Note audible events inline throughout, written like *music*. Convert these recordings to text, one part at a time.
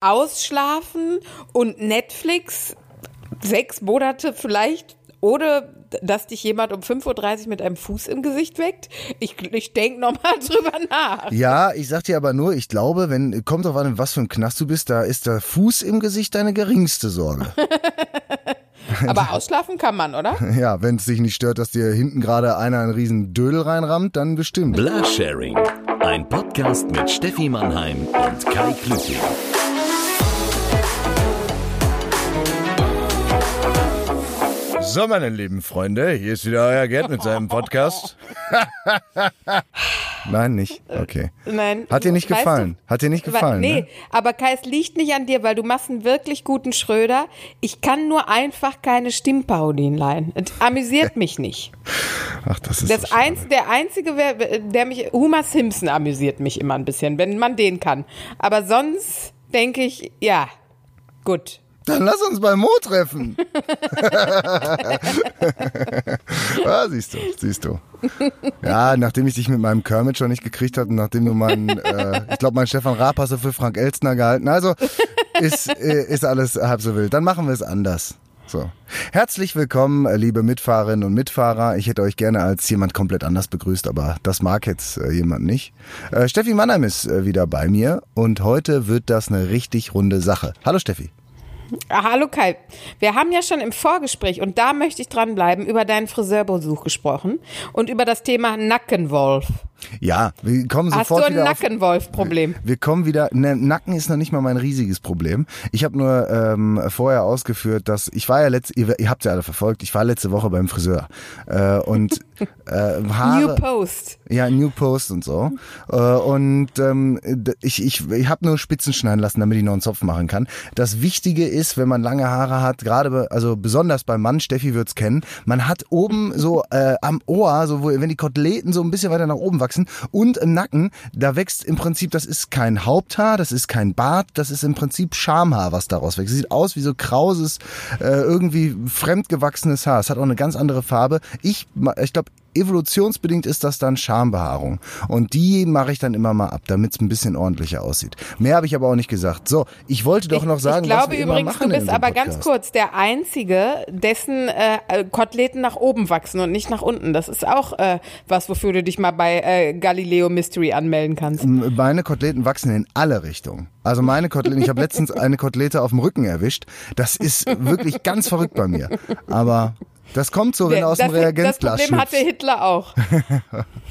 Ausschlafen und Netflix sechs Monate vielleicht oder dass dich jemand um 5.30 Uhr mit einem Fuß im Gesicht weckt? Ich, ich denke nochmal *laughs* drüber nach. Ja, ich sag dir aber nur, ich glaube, wenn, kommt drauf an, was für ein Knast du bist, da ist der Fuß im Gesicht deine geringste Sorge. *laughs* aber ausschlafen kann man, oder? *laughs* Ja, wenn es dich nicht stört, dass dir hinten gerade einer einen riesen Dödel reinrammt, dann bestimmt. Blasharing, ein Podcast mit Steffi Mannheim und Kai Klüting. So, meine lieben Freunde, hier ist wieder euer Gerd mit seinem Podcast. *laughs* Nein, nicht. Okay. Nein. Hat dir nicht Weißt gefallen? du- Hat dir nicht gefallen? Nee, Ne? aber Kai, es liegt nicht an dir, weil du machst einen wirklich guten Schröder. Ich kann nur einfach keine Stimmparodien leihen. Es amüsiert mich nicht. *laughs* Ach, das ist Das so schade. eins, der einzige, wer- der mich, Homer Simpson amüsiert mich immer ein bisschen, wenn man den kann. Aber sonst denke ich, ja, gut. Dann lass uns bei Mo treffen. *laughs* ah, siehst du, siehst du. Ja, nachdem ich dich mit meinem Kermit schon nicht gekriegt habe und nachdem du meinen, *laughs* äh, ich glaube, meinen Stefan Raab hast du für Frank Elstner gehalten. Also ist, äh, ist alles halb so wild. Dann machen wir es anders. So. Herzlich willkommen, äh, liebe Mitfahrerinnen und Mitfahrer. Ich hätte euch gerne als jemand komplett anders begrüßt, aber das mag jetzt äh, jemand nicht. Äh, Steffi Mannheim ist äh, wieder bei mir und heute wird das eine richtig runde Sache. Hallo Steffi. Ah, Hallo Kai, wir haben ja schon im Vorgespräch, und da möchte ich dranbleiben, über deinen Friseurbesuch gesprochen und über das Thema Nackenwolf. Ja, wir kommen Hast du sofort ein wieder Nackenwolf-Problem? Wir kommen wieder. Ne, Nacken ist noch nicht mal mein riesiges Problem. Ich habe nur ähm, vorher ausgeführt, dass ich war ja letzte, ihr, ihr habt ja alle verfolgt. Ich war letzte Woche beim Friseur äh, und äh, *laughs* Haare. New Post. Ja, New Post und so. Äh, und ähm, ich, ich, ich habe nur Spitzen schneiden lassen, damit ich noch einen Zopf machen kann. Das Wichtige ist, wenn man lange Haare hat, gerade also besonders beim Mann, Steffi wird's kennen, man hat oben so äh, am Ohr, so wo, wenn die Koteletten so ein bisschen weiter nach oben wachsen und im Nacken, da wächst im Prinzip, das ist kein Haupthaar, das ist kein Bart, das ist im Prinzip Schamhaar, was daraus wächst. Sieht aus wie so krauses, äh, irgendwie fremdgewachsenes Haar. Es hat auch eine ganz andere Farbe. Ich, ich glaube, evolutionsbedingt ist das dann Schambehaarung. Und die mache ich dann immer mal ab, damit es ein bisschen ordentlicher aussieht. Mehr habe ich aber auch nicht gesagt. So, ich wollte doch noch sagen, ich glaube was wir übrigens, machen du bist aber ganz kurz der Einzige, dessen äh, Koteletten nach oben wachsen und nicht nach unten. Das ist auch äh, was, wofür du dich mal bei äh, Galileo Mystery anmelden kannst. Meine Koteletten wachsen in alle Richtungen. Also meine Koteletten, ich habe letztens eine Kotelette auf dem Rücken erwischt. Das ist wirklich ganz verrückt bei mir. Aber das kommt so, wenn aus das, dem das Reagenzglas Problem hatte. Hitler auch. *laughs*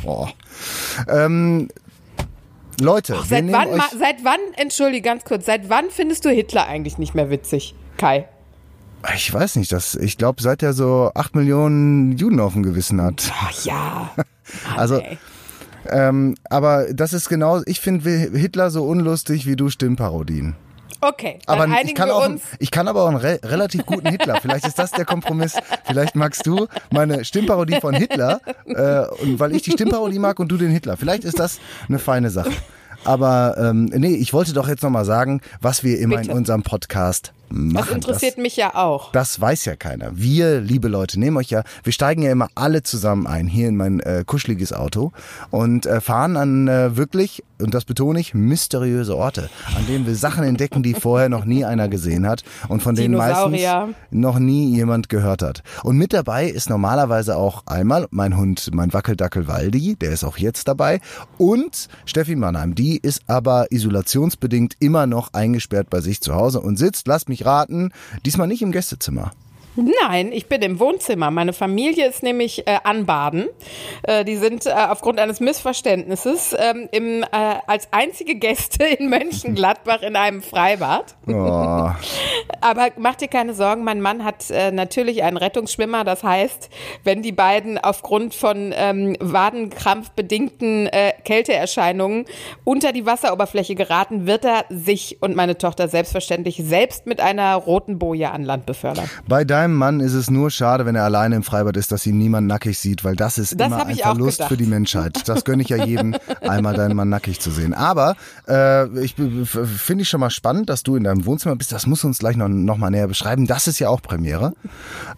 Oh. Ähm, Leute, wir Seit wann, ma- seit wann, entschuldige ganz kurz, seit wann findest du Hitler eigentlich nicht mehr witzig, Kai? Ich weiß nicht, das, ich glaube, seit er so acht Millionen Juden auf dem Gewissen hat. Ach ja. Mann, *laughs* Also, ey. Ähm, aber das ist genau, ich finde Hitler so unlustig wie du Stimmparodien. Okay, Aber ich kann, auch, uns. ich kann aber auch einen re relativ guten Hitler. Vielleicht ist das der Kompromiss. Vielleicht magst du meine Stimmparodie von Hitler, äh, und weil ich die Stimmparodie mag und du den Hitler. Vielleicht ist das eine feine Sache. Aber ähm, nee, ich wollte doch jetzt nochmal sagen, was wir immer Bitte. in unserem Podcast machen. Das interessiert mich ja auch. Das weiß ja keiner. Wir, liebe Leute, nehmen euch ja, wir steigen ja immer alle zusammen ein, hier in mein äh, kuscheliges Auto und äh, fahren an äh, wirklich, und das betone ich, mysteriöse Orte, an denen wir Sachen entdecken, die vorher noch nie einer gesehen hat und von denen meistens noch nie jemand gehört hat. Und mit dabei ist normalerweise auch einmal mein Hund, mein Wackeldackel Waldi, der ist auch jetzt dabei, und Steffi Mannheim, die ist aber isolationsbedingt immer noch eingesperrt bei sich zu Hause und sitzt, lasst mich raten, diesmal nicht im Gästezimmer. Nein, ich bin im Wohnzimmer. Meine Familie ist nämlich äh, anbaden. Äh, die sind äh, aufgrund eines Missverständnisses ähm, im, äh, als einzige Gäste in Mönchengladbach in einem Freibad. Oh, *laughs* Aber mach dir keine Sorgen, mein Mann hat äh, natürlich einen Rettungsschwimmer. Das heißt, wenn die beiden aufgrund von ähm, wadenkrampfbedingten äh, Kälteerscheinungen unter die Wasseroberfläche geraten, wird er sich und meine Tochter selbstverständlich selbst mit einer roten Boje an Land befördern. bei deinem meinem Mann ist es nur schade, wenn er alleine im Freibad ist, dass ihn niemand nackig sieht, weil das ist Das immer ein Verlust für die Menschheit. Das gönne ich ja jedem, *laughs* einmal deinen Mann nackig zu sehen. Aber äh, ich f- finde ich schon mal spannend, dass du in deinem Wohnzimmer bist. Das musst du uns gleich noch, noch mal näher beschreiben. Das ist ja auch Premiere.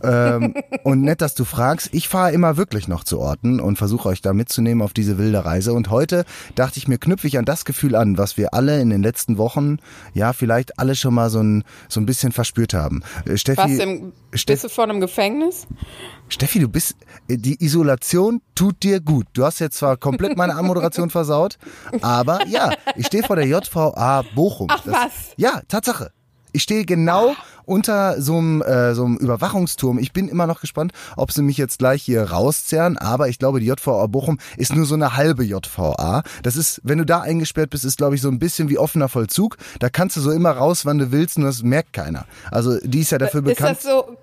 ähm, *laughs* und nett, dass du fragst. Ich fahre immer wirklich noch zu Orten und versuche euch da mitzunehmen auf diese wilde Reise. Und heute dachte ich mir, knüpfe ich an das Gefühl an, was wir alle in den letzten Wochen, ja, vielleicht alle schon mal so ein, so ein bisschen verspürt haben. Äh, Steffi, im, bist du vor einem Gefängnis? Steffi, du bist, äh, die Isolation tut dir gut. Du hast jetzt zwar komplett meine Anmoderation *laughs* versaut, aber ja, ich stehe vor der JVA Bochum. Ach, was? Ja, Tatsache. Ich stehe genau unter so einem, äh, so einem Überwachungsturm. Ich bin immer noch gespannt, ob sie mich jetzt gleich hier rauszerren, aber ich glaube, die JVA Bochum ist nur so eine halbe JVA. Das ist, wenn du da eingesperrt bist, ist, glaube ich, so ein bisschen wie offener Vollzug. Da kannst du so immer raus, wann du willst und das merkt keiner. Also die ist ja dafür Ist bekannt. das so?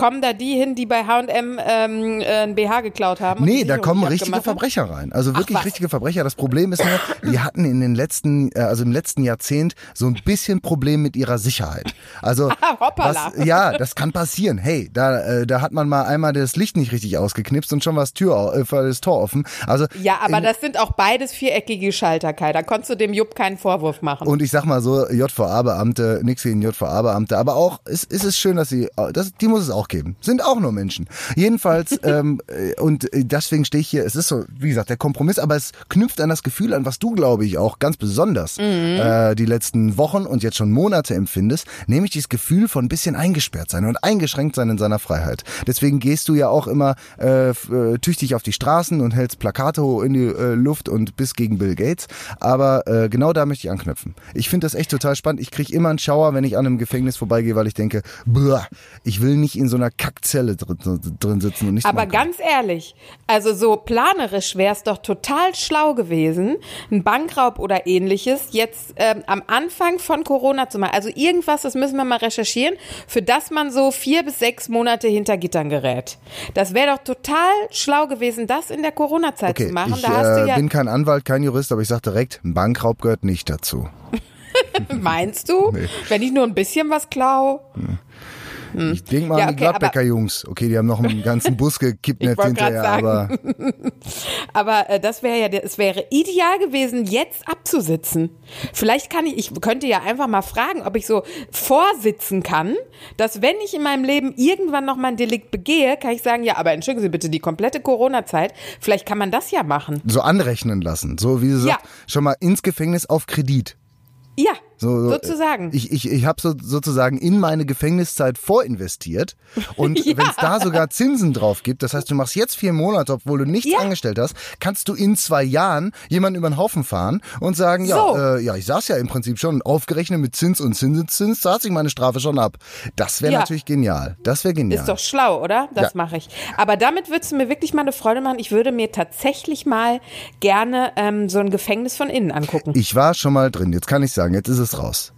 Kommen da die hin, die bei H&M ähm, äh, ein BH geklaut haben? Nee, da kommen richtige? Verbrecher rein. Also wirklich was? richtige Verbrecher. Das Problem ist nur, die hatten in den letzten, äh, also im letzten Jahrzehnt so ein bisschen Problem mit ihrer Sicherheit. Also *laughs* Ah, was, ja, das kann passieren. Hey, da, äh, da hat man mal einmal das Licht nicht richtig ausgeknipst und schon war das Tür, äh, das Tor offen. Also Ja, aber in, das sind auch beides viereckige Schalter, Kai. Da konntest du dem Jupp keinen Vorwurf machen. und ich sag mal so, JVA-Beamte, nix gegen JVA-Beamte, aber auch, es, es ist schön, dass sie, das, die muss es auch geben. Sind auch nur Menschen. Jedenfalls, *laughs* ähm, äh, und äh, deswegen stehe ich hier, es ist so, wie gesagt, der Kompromiss, aber es knüpft an das Gefühl an, was du, glaube ich, auch ganz besonders äh, die letzten Wochen und jetzt schon Monate empfindest, nämlich dieses Gefühl von ein bisschen eingesperrt sein und eingeschränkt sein in seiner Freiheit. Deswegen gehst du ja auch immer äh, äh, tüchtig auf die Straßen und hältst Plakate in die äh, Luft und bist gegen Bill Gates. Aber äh, genau da möchte ich anknüpfen. Ich finde das echt total spannend. Ich kriege immer einen Schauer, wenn ich an einem Gefängnis vorbeigehe, weil ich denke, ich will nicht in so einer Kackzelle drin, drin sitzen und nicht Aber ganz ehrlich, also so planerisch wäre es doch total schlau gewesen, ein Bankraub oder ähnliches jetzt ähm, am Anfang von Corona zu machen. Also irgendwas, das müssen wir mal recherchieren, für das man so vier bis sechs Monate hinter Gittern gerät. Das wäre doch total schlau gewesen, das in der Corona-Zeit Okay, zu machen. ich äh, ja, bin kein Anwalt, kein Jurist, aber ich sage direkt, ein Bankraub gehört nicht dazu. *laughs* meinst du, *laughs* wenn ich nur ein bisschen was klau? Ich denk mal Ja, an die okay, aber- Gladbecker-Jungs. Okay, die haben noch einen ganzen Bus grad *laughs* hinterher, aber *laughs* Aber äh, das wäre ja, es wäre ideal gewesen, jetzt abzusitzen. Vielleicht kann ich, ich könnte ja einfach mal fragen, ob ich so vorsitzen kann, dass wenn ich in meinem Leben irgendwann noch mal ein Delikt begehe, kann ich sagen, ja, aber entschuldigen Sie bitte die komplette Corona-Zeit. Vielleicht kann man das ja machen. so anrechnen lassen. So wie sie Ja. sagt, schon mal ins Gefängnis auf Kredit. Ja, So, so, sozusagen. Ich, ich, ich habe so, sozusagen in meine Gefängniszeit vorinvestiert. Und *laughs* Ja. wenn es da sogar Zinsen drauf gibt, das heißt, du machst jetzt vier Monate, obwohl du nichts Ja. angestellt hast, kannst du in zwei Jahren jemanden über den Haufen fahren und sagen, ja, So. äh, ja, ich saß ja im Prinzip schon, aufgerechnet mit Zins und Zinseszins, saß ich meine Strafe schon ab. Das wäre Ja. natürlich genial. Das wäre genial. Ist doch schlau, oder? Das Ja. mache ich. Aber damit würdest du mir wirklich mal eine Freude machen. Ich würde mir tatsächlich mal gerne ähm, so ein Gefängnis von innen angucken. ich war schon mal drin, jetzt kann ich sagen, jetzt ist es raus.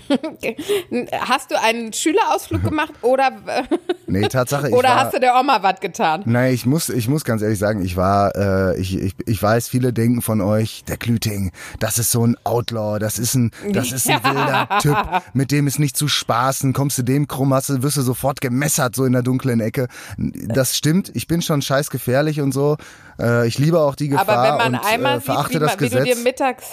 *laughs* Hast du einen Schülerausflug gemacht oder, *laughs* Nee, Tatsache, ich oder war, hast du der Oma was getan? Nein, ich muss, ich muss ganz ehrlich sagen, ich war, äh, ich, ich, ich weiß, viele denken von euch, der Klüting, das ist so ein Outlaw, das ist ein, das ist ein *laughs* wilder Typ, mit dem ist nicht zu spaßen, kommst du dem krumm, hast du, wirst du sofort gemessert, so in der dunklen Ecke. Das stimmt, ich bin schon scheiß gefährlich und so. Äh, ich liebe auch die Gefahr Aber wenn man und einmal äh, sieht, verachte wie, das wie du dir Gesetz. mittags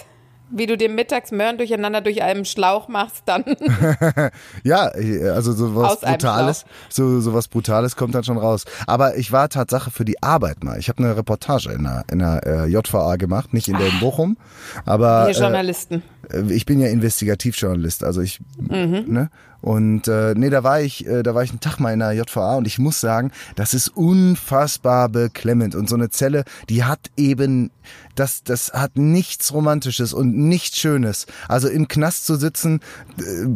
wie du dir mittags Möhren durcheinander durch einen Schlauch machst, dann *laughs* Ja, also sowas Aus Brutales, so sowas Brutales kommt dann schon raus. Aber ich war Tatsache für die Arbeit mal. Ich habe eine Reportage in der, in der äh, JVA gemacht, nicht in der in Bochum, aber wir Journalisten. äh, ich bin ja Investigativjournalist, also ich, ne? Und äh, nee, da war ich, äh, da war ich einen Tag mal in der JVA und ich muss sagen, das ist unfassbar beklemmend. Und so eine Zelle, die hat eben, das, das hat nichts Romantisches und nichts Schönes. Also im Knast zu sitzen, äh,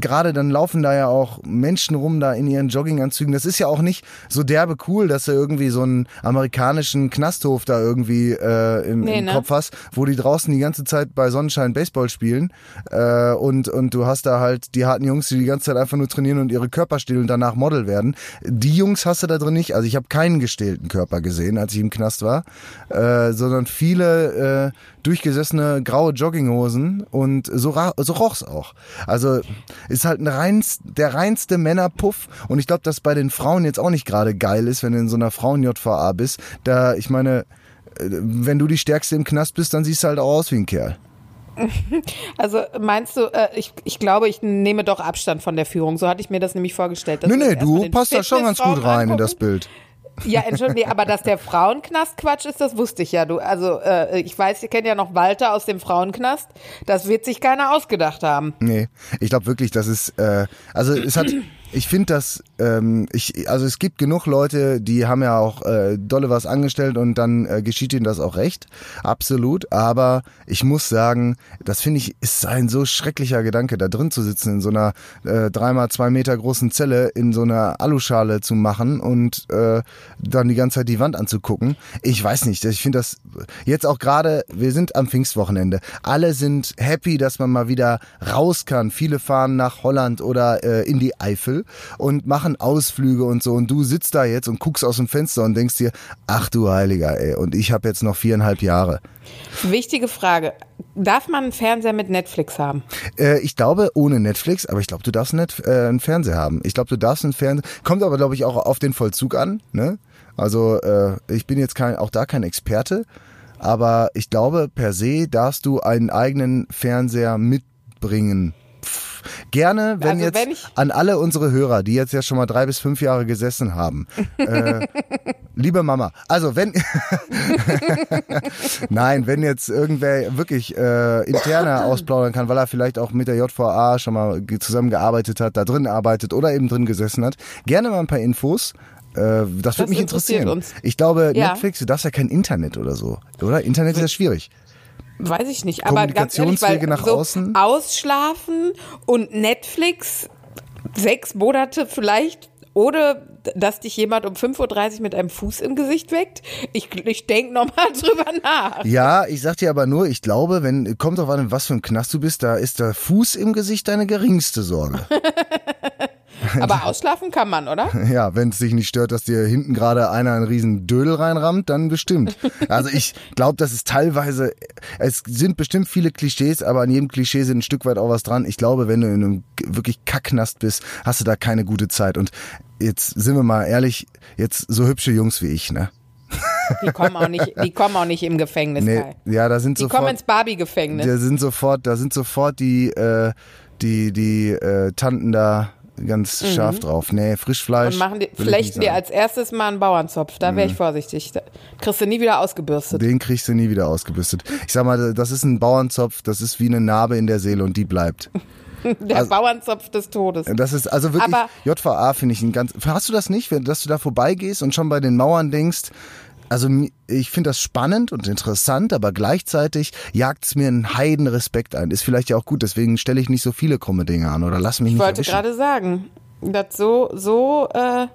gerade dann laufen da ja auch Menschen rum da in ihren Jogginganzügen. Das ist ja auch nicht so derbe cool, dass du irgendwie so einen amerikanischen Knasthof da irgendwie äh, im, Nee, im ne? Kopf hast, wo die draußen die ganze Zeit bei Sonnenschein Baseball spielen äh, und und du hast da halt die harten Jungs, die die ganze Zeit einfach nur trainieren und ihre Körper stehlen und danach Model werden. Die Jungs hast du da drin nicht. Also ich habe keinen gestählten Körper gesehen, als ich im Knast war, äh, sondern viele äh, durchgesessene graue Jogginghosen und so, so roch's auch. Also ist halt ein reinst, der reinste Männerpuff und ich glaube, dass bei den Frauen jetzt auch nicht gerade geil ist, wenn du in so einer Frauen-JVA bist. Da, ich meine, äh, wenn du die Stärkste im Knast bist, dann siehst du halt auch aus wie ein Kerl. *laughs* Also meinst du, äh, ich, ich glaube, ich nehme doch Abstand von der Führung. So hatte ich mir das nämlich vorgestellt. Nee, nee, du passt da schon ganz gut rein in das angucken. Bild. Ja, entschuldige, aber dass der *laughs* Frauenknast Quatsch ist, das wusste ich ja. Du, also äh, ich weiß, ihr kennt ja noch Walter aus dem Frauenknast. Das wird sich keiner ausgedacht haben. Nee, ich glaube wirklich, das ist, äh, also es hat, ich finde das, ähm, ich, also es gibt genug Leute, die haben ja auch äh, dolle was angestellt und dann äh, geschieht ihnen das auch recht, absolut. Aber ich muss sagen, das finde ich ist ein so schrecklicher Gedanke, da drin zu sitzen in so einer äh, dreimal zwei Meter großen Zelle in so einer Aluschale zu machen und äh, dann die ganze Zeit die Wand anzugucken. Ich weiß nicht, ich finde das jetzt auch gerade, wir sind am Pfingstwochenende. Alle sind happy, dass man mal wieder raus kann. Viele fahren nach Holland oder äh, in die Eifel und machen Ausflüge und so. Und du sitzt da jetzt und guckst aus dem Fenster und denkst dir, ach du Heiliger, ey, und ich habe jetzt noch viereinhalb Jahre. Wichtige Frage. Darf man einen Fernseher mit Netflix haben? Äh, ich glaube ohne Netflix, aber ich glaube, du darfst nicht, äh, einen Fernseher haben. Ich glaube, du darfst einen Fernseher. Kommt aber, glaube ich, auch auf den Vollzug an. Ne? Also äh, ich bin jetzt kein, auch da kein Experte, aber ich glaube, per se darfst du einen eigenen Fernseher mitbringen. Pff. Gerne, wenn Also jetzt wenn an alle unsere Hörer, die jetzt ja schon mal drei bis fünf Jahre gesessen haben, äh, *laughs* liebe Mama, also wenn *laughs* Nein, wenn jetzt irgendwer wirklich äh, interner ausplaudern kann, weil er vielleicht auch mit der JVA schon mal ge- zusammengearbeitet hat, da drin arbeitet oder eben drin gesessen hat, gerne mal ein paar Infos. Äh, das würde Das mich interessieren. uns. Ich glaube, Ja. Netflix, du darfst ja kein Internet oder so, oder? Internet ist ja schwierig. Weiß ich nicht. Aber ganz ehrlich, weil nach so außen? Ausschlafen und Netflix sechs Monate vielleicht oder dass dich jemand um 5.30 Uhr mit einem Fuß im Gesicht weckt. Ich, ich denke nochmal *laughs* drüber nach. Ja, ich sag dir aber nur, ich glaube, wenn, kommt drauf an, was für ein Knast du bist, da ist der Fuß im Gesicht deine geringste Sorge. *laughs* *laughs* Aber ausschlafen kann man, oder? *laughs* Ja, wenn es dich nicht stört, dass dir hinten gerade einer einen riesen Dödel reinrammt, dann bestimmt. *laughs* Also ich glaube, das ist teilweise, es sind bestimmt viele Klischees, aber an jedem Klischee sind ein Stück weit auch was dran. Ich glaube, wenn du in einem wirklich Kacknast bist, hast du da keine gute Zeit. Und jetzt sind wir mal ehrlich, jetzt so hübsche Jungs wie ich, ne? Die kommen auch nicht, die kommen auch nicht im Gefängnis. Nee, Kai. ja, da sind Die sofort. kommen ins Barbie-Gefängnis. Da sind sofort, da sind sofort die, äh, die, die äh, Tanten da ganz scharf drauf. Nee, Frischfleisch. Mhm. Und machen die, flechten dir als erstes mal einen Bauernzopf. Da wäre ich vorsichtig. Da kriegst du nie wieder ausgebürstet. Den kriegst du nie wieder ausgebürstet. Ich sag mal, das ist ein Bauernzopf, das ist wie eine Narbe in der Seele und die bleibt. *laughs* Der also- Bauernzopf des Todes. Das ist also wirklich, Aber- JVA finde ich ein ganz, hast du das nicht, dass du da vorbeigehst und schon bei den Mauern denkst, also ich finde das spannend und interessant, aber gleichzeitig jagt es mir einen heiden Respekt ein. Ist vielleicht ja auch gut, deswegen stelle ich nicht so viele krumme Dinge an oder lass mich Ich nicht wollte erwischen. gerade sagen, das so, so, äh,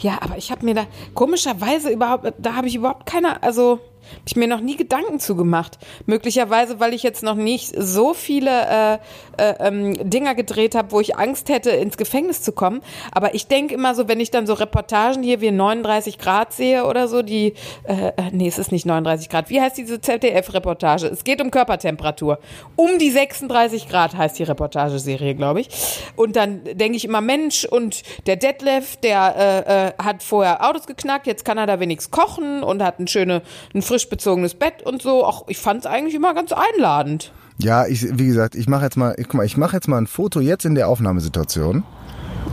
ja, aber ich habe mir da komischerweise überhaupt, da habe ich überhaupt keine, also habe ich mir noch nie Gedanken zu gemacht. Möglicherweise, weil ich jetzt noch nicht so viele äh, äh, ähm, Dinger gedreht habe, wo ich Angst hätte, ins Gefängnis zu kommen. Aber ich denke immer so, wenn ich dann so Reportagen hier wie 39 Grad sehe oder so, die, äh, äh, nee, es ist nicht 39 Grad. Wie heißt diese ZDF-Reportage? Es geht um Körpertemperatur. Um die 36 Grad heißt die Reportageserie, glaube ich. Und dann denke ich immer, Mensch, und der Detlef, der äh, äh, hat vorher Autos geknackt, jetzt kann er da wenigstens kochen und hat ein schöne, ein frisch bezogenes Bett und so. Auch ich fand es eigentlich immer ganz einladend. Ja, ich, wie gesagt, ich mache jetzt mal, guck mal, ich mache jetzt mal ein Foto jetzt in der Aufnahmesituation.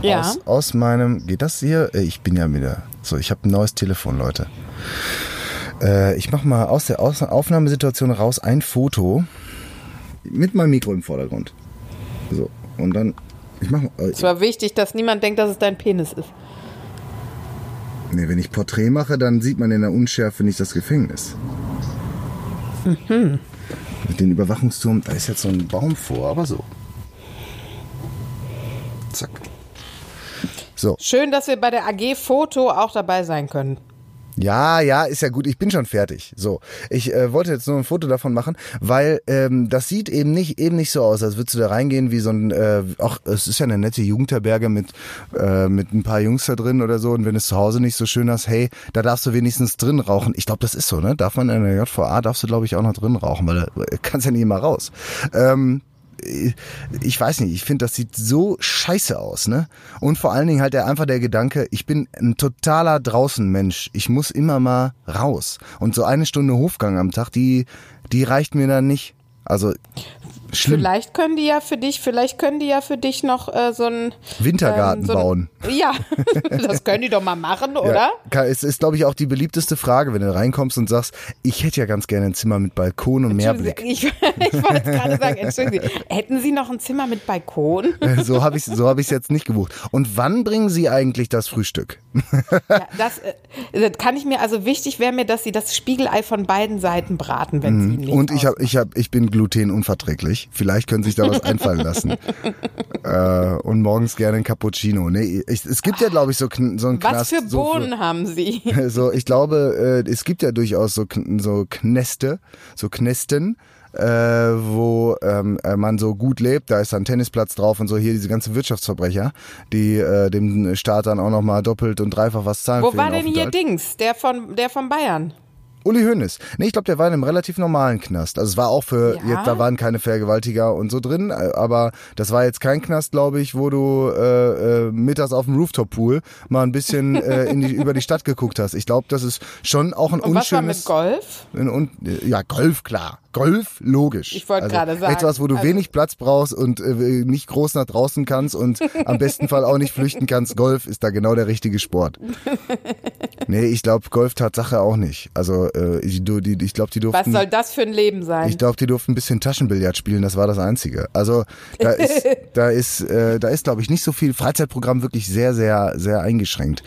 Ja. Aus, aus meinem, geht das hier? Äh, Ich bin ja wieder, so, ich habe ein neues Telefon, Leute. Äh, ich mache mal aus der aus Aufnahmesituation raus ein Foto mit meinem Mikro im Vordergrund. So, und dann, ich mache, äh, Es war wichtig, dass niemand denkt, dass es dein Penis ist. Nee, wenn ich Porträt mache, dann sieht man in der Unschärfe nicht das Gefängnis. Mhm. Mit dem Überwachungsturm, da ist jetzt so ein Baum vor, aber so. Zack. So, Schön, dass wir bei der AG Foto auch dabei sein können. Ja, ja, ist ja gut. Ich bin schon fertig. So, ich äh, wollte jetzt nur ein Foto davon machen, weil ähm, das sieht eben nicht eben nicht so aus, als würdest du da reingehen wie so ein. Äh, auch es ist ja eine nette Jugendherberge mit äh, mit ein paar Jungs da drin oder so. Und wenn es zu Hause nicht so schön hast, hey, da darfst du wenigstens drin rauchen. Ich glaube, das ist so, ne? Darf man in der JVA darfst du glaube ich auch noch drin rauchen, weil da kannst ja nicht immer raus. Ähm, ich weiß nicht, ich finde, das sieht so scheiße aus, ne? Und vor allen Dingen halt einfach der Gedanke, ich bin ein totaler Draußenmensch. Ich muss immer mal raus. Und so eine Stunde Hofgang am Tag, die, die reicht mir dann nicht. Also schlimm. Vielleicht können die ja für dich, vielleicht können die ja für dich noch äh, so einen Wintergarten ähm, so bauen. *laughs* Ja, *laughs* das können die doch mal machen, oder? Ja, es ist, glaube ich, auch die beliebteste Frage, wenn du reinkommst und sagst, ich hätte ja ganz gerne ein Zimmer mit Balkon und Meerblick. Ich, *laughs* ich wollte gerade sagen, entschuldigen Sie, hätten Sie noch ein Zimmer mit Balkon? so habe ich so hab jetzt nicht gebucht. Und wann bringen Sie eigentlich das Frühstück? ja, das, äh, das kann ich mir, also wichtig wäre mir, dass Sie das Spiegelei von beiden Seiten braten, wenn Sie nicht Mhm. Und ich, hab, ich, hab, ich bin glutenunverträglich. Vielleicht können Sie sich da was einfallen lassen. *laughs* äh, und morgens gerne ein Cappuccino. Nee, ich, es gibt ja, glaube ich, so, so ein Was Knast. für so Bohnen haben Sie? *laughs* so, ich glaube, äh, es gibt ja durchaus so, so Knäste, so Knästen, äh, wo ähm, äh, man so gut lebt. Da ist dann Tennisplatz drauf und so hier diese ganzen Wirtschaftsverbrecher, die äh, dem Staat dann auch nochmal doppelt und dreifach was zahlen. Wo für war den denn hier. Dings, der von, der von Bayern? Uli Hoeneß. Nee, ich glaube, der war in einem relativ normalen Knast. Also es war auch für, Ja? jetzt, da waren keine Vergewaltiger und so drin, äh, aber das war jetzt kein Knast, glaube ich, wo du äh, äh, mittags auf dem Rooftop-Pool mal ein bisschen *laughs* äh, in die, über die Stadt geguckt hast. Ich glaube, das ist schon auch ein Und was war unschönes... mit Golf? Ein un ja, Golf, klar. Golf, logisch. Ich wollte gerade sagen, Etwas, wo du also- wenig Platz brauchst und äh, nicht groß nach draußen kannst und *laughs* am besten Fall auch nicht flüchten kannst. Golf ist da genau der richtige Sport. *laughs* nee, ich glaube, Golf Tatsache auch nicht. Also, äh, ich, du, die, ich glaube, die Was durften. soll das für ein Leben sein? Ich glaube, die durften ein bisschen Taschenbillard spielen, das war das Einzige. Also da *laughs* ist, da ist, äh, da ist, glaube ich, nicht so viel Freizeitprogramm wirklich sehr, sehr, sehr eingeschränkt.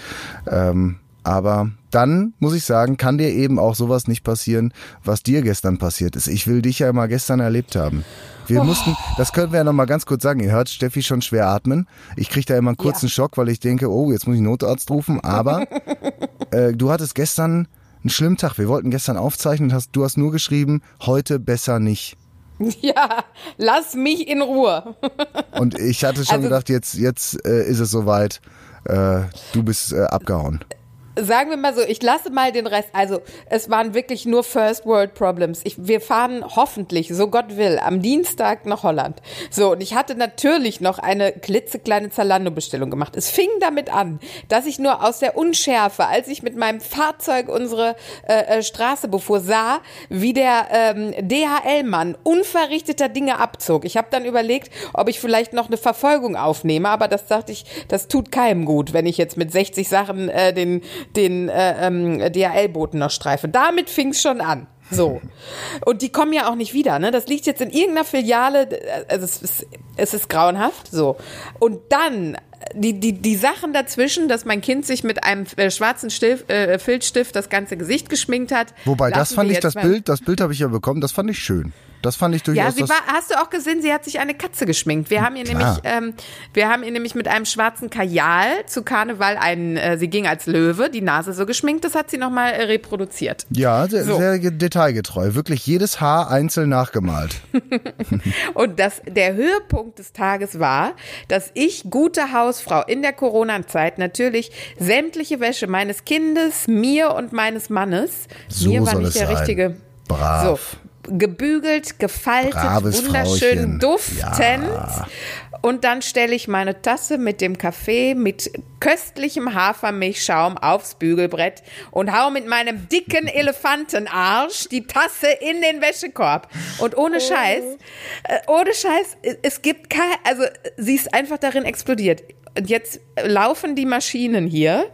Ähm, aber dann muss ich sagen, kann dir eben auch sowas nicht passieren, was dir gestern passiert ist. Ich will dich ja mal gestern erlebt haben. Wir mussten, das können wir ja noch mal ganz kurz sagen. Ihr hört Steffi schon schwer atmen. Ich kriege da immer einen kurzen Schock, weil ich denke, oh, jetzt muss ich Notarzt rufen. Aber *laughs* äh, du hattest gestern einen schlimmen Tag. Wir wollten gestern aufzeichnen. Hast, du hast nur geschrieben, heute besser nicht. ja, lass mich in Ruhe. *laughs* Und ich hatte schon Also- gedacht, jetzt, jetzt äh, ist es soweit. Äh, du bist äh, abgehauen. Sagen wir mal so, ich lasse mal den Rest. Also, es waren wirklich nur First World Problems. Ich, wir fahren hoffentlich, so Gott will, am Dienstag nach Holland. So, und ich hatte natürlich noch eine klitzekleine Zalando-Bestellung gemacht. Es fing damit an, dass ich nur aus der Unschärfe, als ich mit meinem Fahrzeug unsere äh, äh, Straße befuhr, sah, wie der ähm, DHL-Mann unverrichteter Dinge abzog. Ich habe dann überlegt, ob ich vielleicht noch eine Verfolgung aufnehme, aber das dachte ich, das tut keinem gut, wenn ich jetzt mit 60 Sachen äh, den, den äh, ähm, DHL-Boten noch streife. Damit fing es schon an. So. *laughs* Und die kommen ja auch nicht wieder, ne? Das liegt jetzt in irgendeiner Filiale, äh, also es ist, es ist grauenhaft, so. Und dann die, die, die Sachen dazwischen, dass mein Kind sich mit einem äh, schwarzen Stift, äh, Filzstift das ganze Gesicht geschminkt hat. Wobei, das fand ich, das Bild, das Bild habe ich ja bekommen, das fand ich schön. Das fand ich durchaus. Ja, sie war, hast du auch gesehen, sie hat sich eine Katze geschminkt. Wir haben ihr Klar. nämlich, ähm, wir haben ihr nämlich mit einem schwarzen Kajal zu Karneval einen, äh, sie ging als Löwe, die Nase so geschminkt, das hat sie nochmal äh, reproduziert. ja, sehr, So. sehr ge- detailgetreu. Wirklich jedes Haar einzeln nachgemalt. *laughs* Und das, der Höhepunkt des Tages war, dass ich, gute Hausfrau in der Corona-Zeit, natürlich sämtliche Wäsche meines Kindes, mir und meines Mannes, So mir war nicht der sein. richtige, Brav. so, gebügelt, gefaltet, Braves wunderschön Frauchen. duftend. Ja. Und dann stelle ich meine Tasse mit dem Kaffee mit köstlichem Hafermilchschaum aufs Bügelbrett und hau mit meinem dicken *laughs* Elefantenarsch die Tasse in den Wäschekorb. Und ohne Scheiß, äh, ohne Scheiß, äh, es gibt kein, also sie ist einfach darin explodiert. Und jetzt laufen die Maschinen hier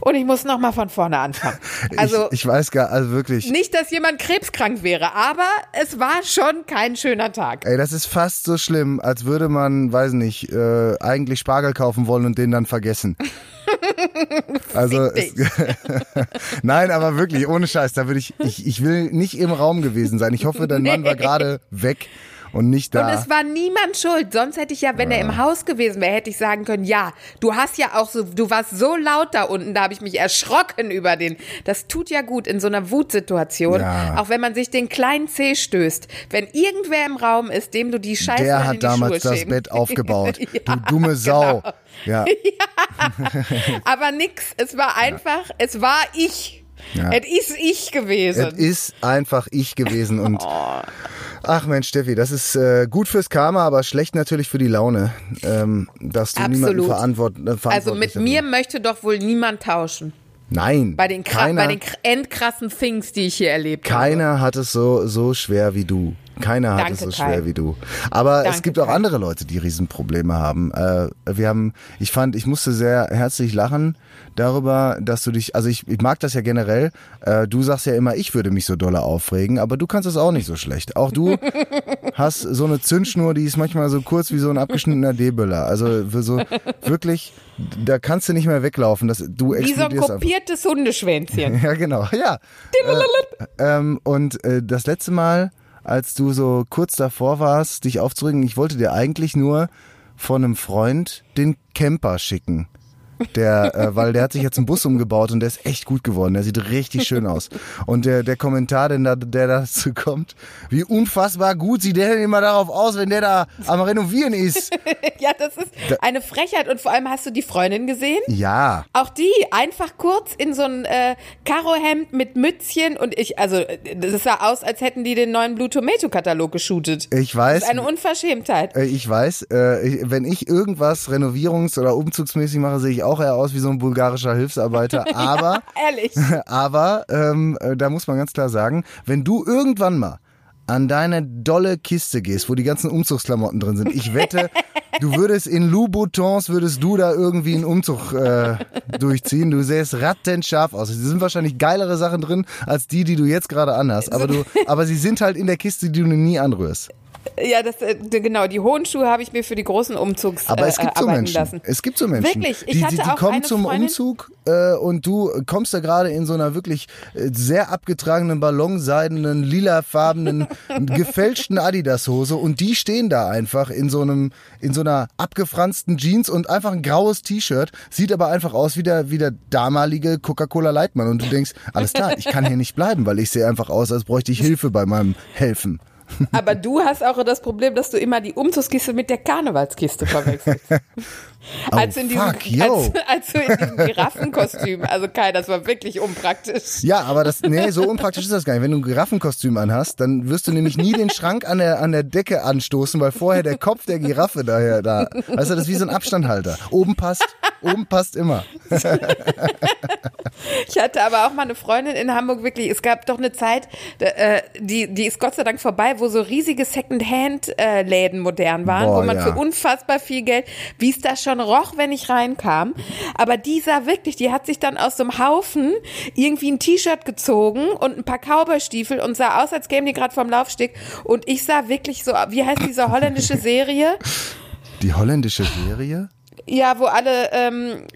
und ich muss noch mal von vorne anfangen. *laughs* Also ich, ich weiß gar, also wirklich. nicht, dass jemand krebskrank wäre, aber es war schon kein schöner Tag. Ey, das ist fast so schlimm, als würde man, weiß nicht, äh, eigentlich Spargel kaufen wollen und den dann vergessen. *laughs* Also es, *laughs* nein, aber wirklich ohne Scheiß, da würde ich, ich, ich will nicht im Raum gewesen sein. Ich hoffe, dein Mann war gerade weg und nicht da. Und es war niemand schuld. Sonst hätte ich ja, wenn er im Haus gewesen wäre, hätte ich sagen können, ja, du hast ja auch so, du warst so laut da unten, da habe ich mich erschrocken über den. Das tut ja gut in so einer Wutsituation, Ja. auch wenn man sich den kleinen Zeh stößt. Wenn irgendwer im Raum ist, dem du die Scheiße Der hat damals Schuhe das schieben. Bett aufgebaut. *laughs* Ja, du dumme Sau. *laughs* genau. Ja. Aber nix, es war einfach, es war ich. Ja. Es ist ich gewesen. Es ist einfach ich gewesen und Oh. Ach Mensch, Steffi, das ist äh, gut fürs Karma, aber schlecht natürlich für die Laune, ähm, dass du niemanden Absolut. verantwort, äh, also mit mir dafür- möchte doch wohl niemand tauschen. Nein, Bei den, keiner, bei den kr- endkrassen Things, die ich hier erlebt habe. keiner hat es so so schwer wie du. Keiner hat Danke, es so Kai. schwer wie du. Aber es Danke, gibt auch Kai. andere Leute, die Riesenprobleme haben. Äh, wir haben, ich fand, ich musste sehr herzlich lachen darüber, dass du dich, also ich, ich mag das ja generell. Äh, du sagst ja immer, ich würde mich so dolle aufregen, aber du kannst es auch nicht so schlecht. Auch du *laughs* hast so eine Zündschnur, die ist manchmal so kurz wie so ein abgeschnittener D-Böller. Also so wirklich, da kannst du nicht mehr weglaufen. Das, du Wie so ein einfach. kopiertes Hundeschwänzchen. *laughs* Ja, genau. Ja. Äh, ähm, und äh, das letzte Mal, als du so kurz davor warst, dich aufzuregen, ich wollte dir eigentlich nur von einem Freund den Camper schicken. Der, äh, weil der hat sich jetzt einen Bus umgebaut und der ist echt gut geworden. Der sieht richtig schön aus. Und der, der Kommentar, den da, der dazu kommt, wie unfassbar gut sieht der denn immer darauf aus, wenn der da am Renovieren ist. *laughs* ja, das ist eine Frechheit. Und vor allem hast du die Freundin gesehen? Ja. Auch die einfach kurz in so ein äh, Karohemd mit Mützchen und ich, also äh, das sah aus, als hätten die den neuen Blue Tomato Katalog geshootet. Ich Das weiß. ist eine Unverschämtheit. Äh, Ich weiß, äh, wenn ich irgendwas renovierungs- oder umzugsmäßig mache, sehe ich auch eher aus wie so ein bulgarischer Hilfsarbeiter. *laughs* Aber, Ehrlich. *laughs* aber ähm, äh, da muss man ganz klar sagen, wenn du irgendwann mal an deine dolle Kiste gehst, wo die ganzen Umzugsklamotten drin sind, ich wette, *laughs* du würdest in Louboutins, würdest du da irgendwie einen Umzug äh, durchziehen. Du sähst rattenscharf aus. Es sind wahrscheinlich geilere Sachen drin, als die, die du jetzt gerade anhast. Aber, du, aber sie sind halt in der Kiste, die du nie anrührst. Ja, das äh, genau. Die hohen Schuhe habe ich mir für die großen Umzugs Aber äh, es gibt so arbeiten Menschen. lassen. Es gibt so Menschen. Wirklich? Ich die, hatte die, die auch kommen zum Freundin- Umzug äh, und du kommst da gerade in so einer wirklich äh, sehr abgetragenen, ballonseidenen, lilafarbenen, *laughs* gefälschten Adidas-Hose und die stehen da einfach in so einem, in so einer abgefransten Jeans und einfach ein graues T-Shirt, sieht aber einfach aus wie der, wie der damalige Coca-Cola Leitmann und du denkst, alles klar, ich kann hier nicht bleiben, weil ich sehe einfach aus, als bräuchte ich Hilfe bei meinem Helfen. Aber du hast auch das Problem, dass du immer die Umzugskiste mit der Karnevalskiste verwechselst. *laughs* als, in diesem, Oh, fuck, yo. als, *laughs* als in diesem Giraffenkostüm. Also Kai, das war wirklich unpraktisch. Ja, aber das, nee, so unpraktisch ist das gar nicht. Wenn du ein Giraffenkostüm anhast, dann wirst du nämlich nie den Schrank an der, an der Decke anstoßen, weil vorher der Kopf der Giraffe daher da. Weißt du, das ist wie so ein Abstandhalter. Oben passt, oben passt immer. *laughs* Ich hatte aber auch mal eine Freundin in Hamburg, wirklich, es gab doch eine Zeit, äh, die, die ist Gott sei Dank vorbei, wo so riesige Second-Hand-Läden modern waren, Boah, wo man ja. für unfassbar viel Geld, wie es da schon roch, wenn ich reinkam. Aber die sah wirklich, die hat sich dann aus so einem Haufen irgendwie ein T-Shirt gezogen und ein paar Cowboystiefel und sah aus, als kämen die gerade vom Laufsteg. Und ich sah wirklich so, wie heißt diese holländische Serie? Die holländische Serie? Ja, wo alle ähm,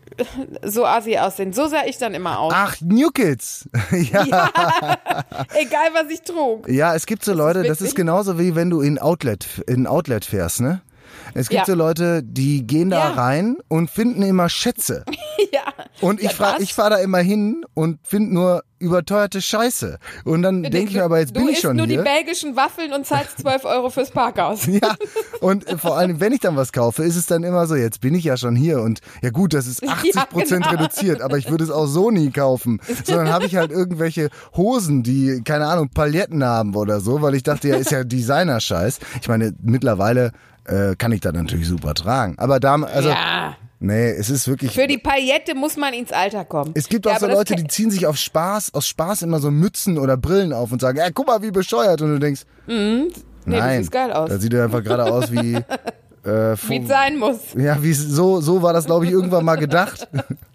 so assi aussehen. So sah ich dann immer aus. Ach, New Kids. *laughs* Ja. ja. Egal, was ich trug. es gibt so Leute, das witzig. ist genauso wie wenn du in Outlet, in Outlet fährst, ne? Es gibt Ja. so Leute, die gehen da Ja. rein und finden immer Schätze. *laughs* Ja. Und ich Ja, ich fahr da immer hin und finde nur überteuerte Scheiße. Und dann denke ich mir aber, jetzt du bin ich schon nur hier. die belgischen Waffeln und zahlst *laughs* 12 Euro fürs Parkhaus. Ja, *laughs* und vor allem, wenn ich dann was kaufe, ist es dann immer so, jetzt bin ich ja schon hier und ja gut, das ist 80 Prozent genau. reduziert, aber ich würde es auch so nie kaufen. Sondern habe ich halt irgendwelche Hosen, die, keine Ahnung, Paletten haben oder so, weil ich dachte, ja, ist ja Designer-Scheiß. Ich meine, mittlerweile äh, kann ich das natürlich super tragen. Aber da, also, Ja. nee, es ist wirklich... Für die Paillette muss man ins Alter kommen. Es gibt ja, auch so das Leute, die ziehen sich auf Spaß, aus Spaß immer so Mützen oder Brillen auf und sagen, ja, guck mal, wie bescheuert. Und du denkst, Nee, du nein, siehst geil aus. da sieht er einfach gerade aus wie... *laughs* Äh, Wie es sein muss. ja, wie so, so war das, glaube ich, irgendwann mal gedacht. *laughs*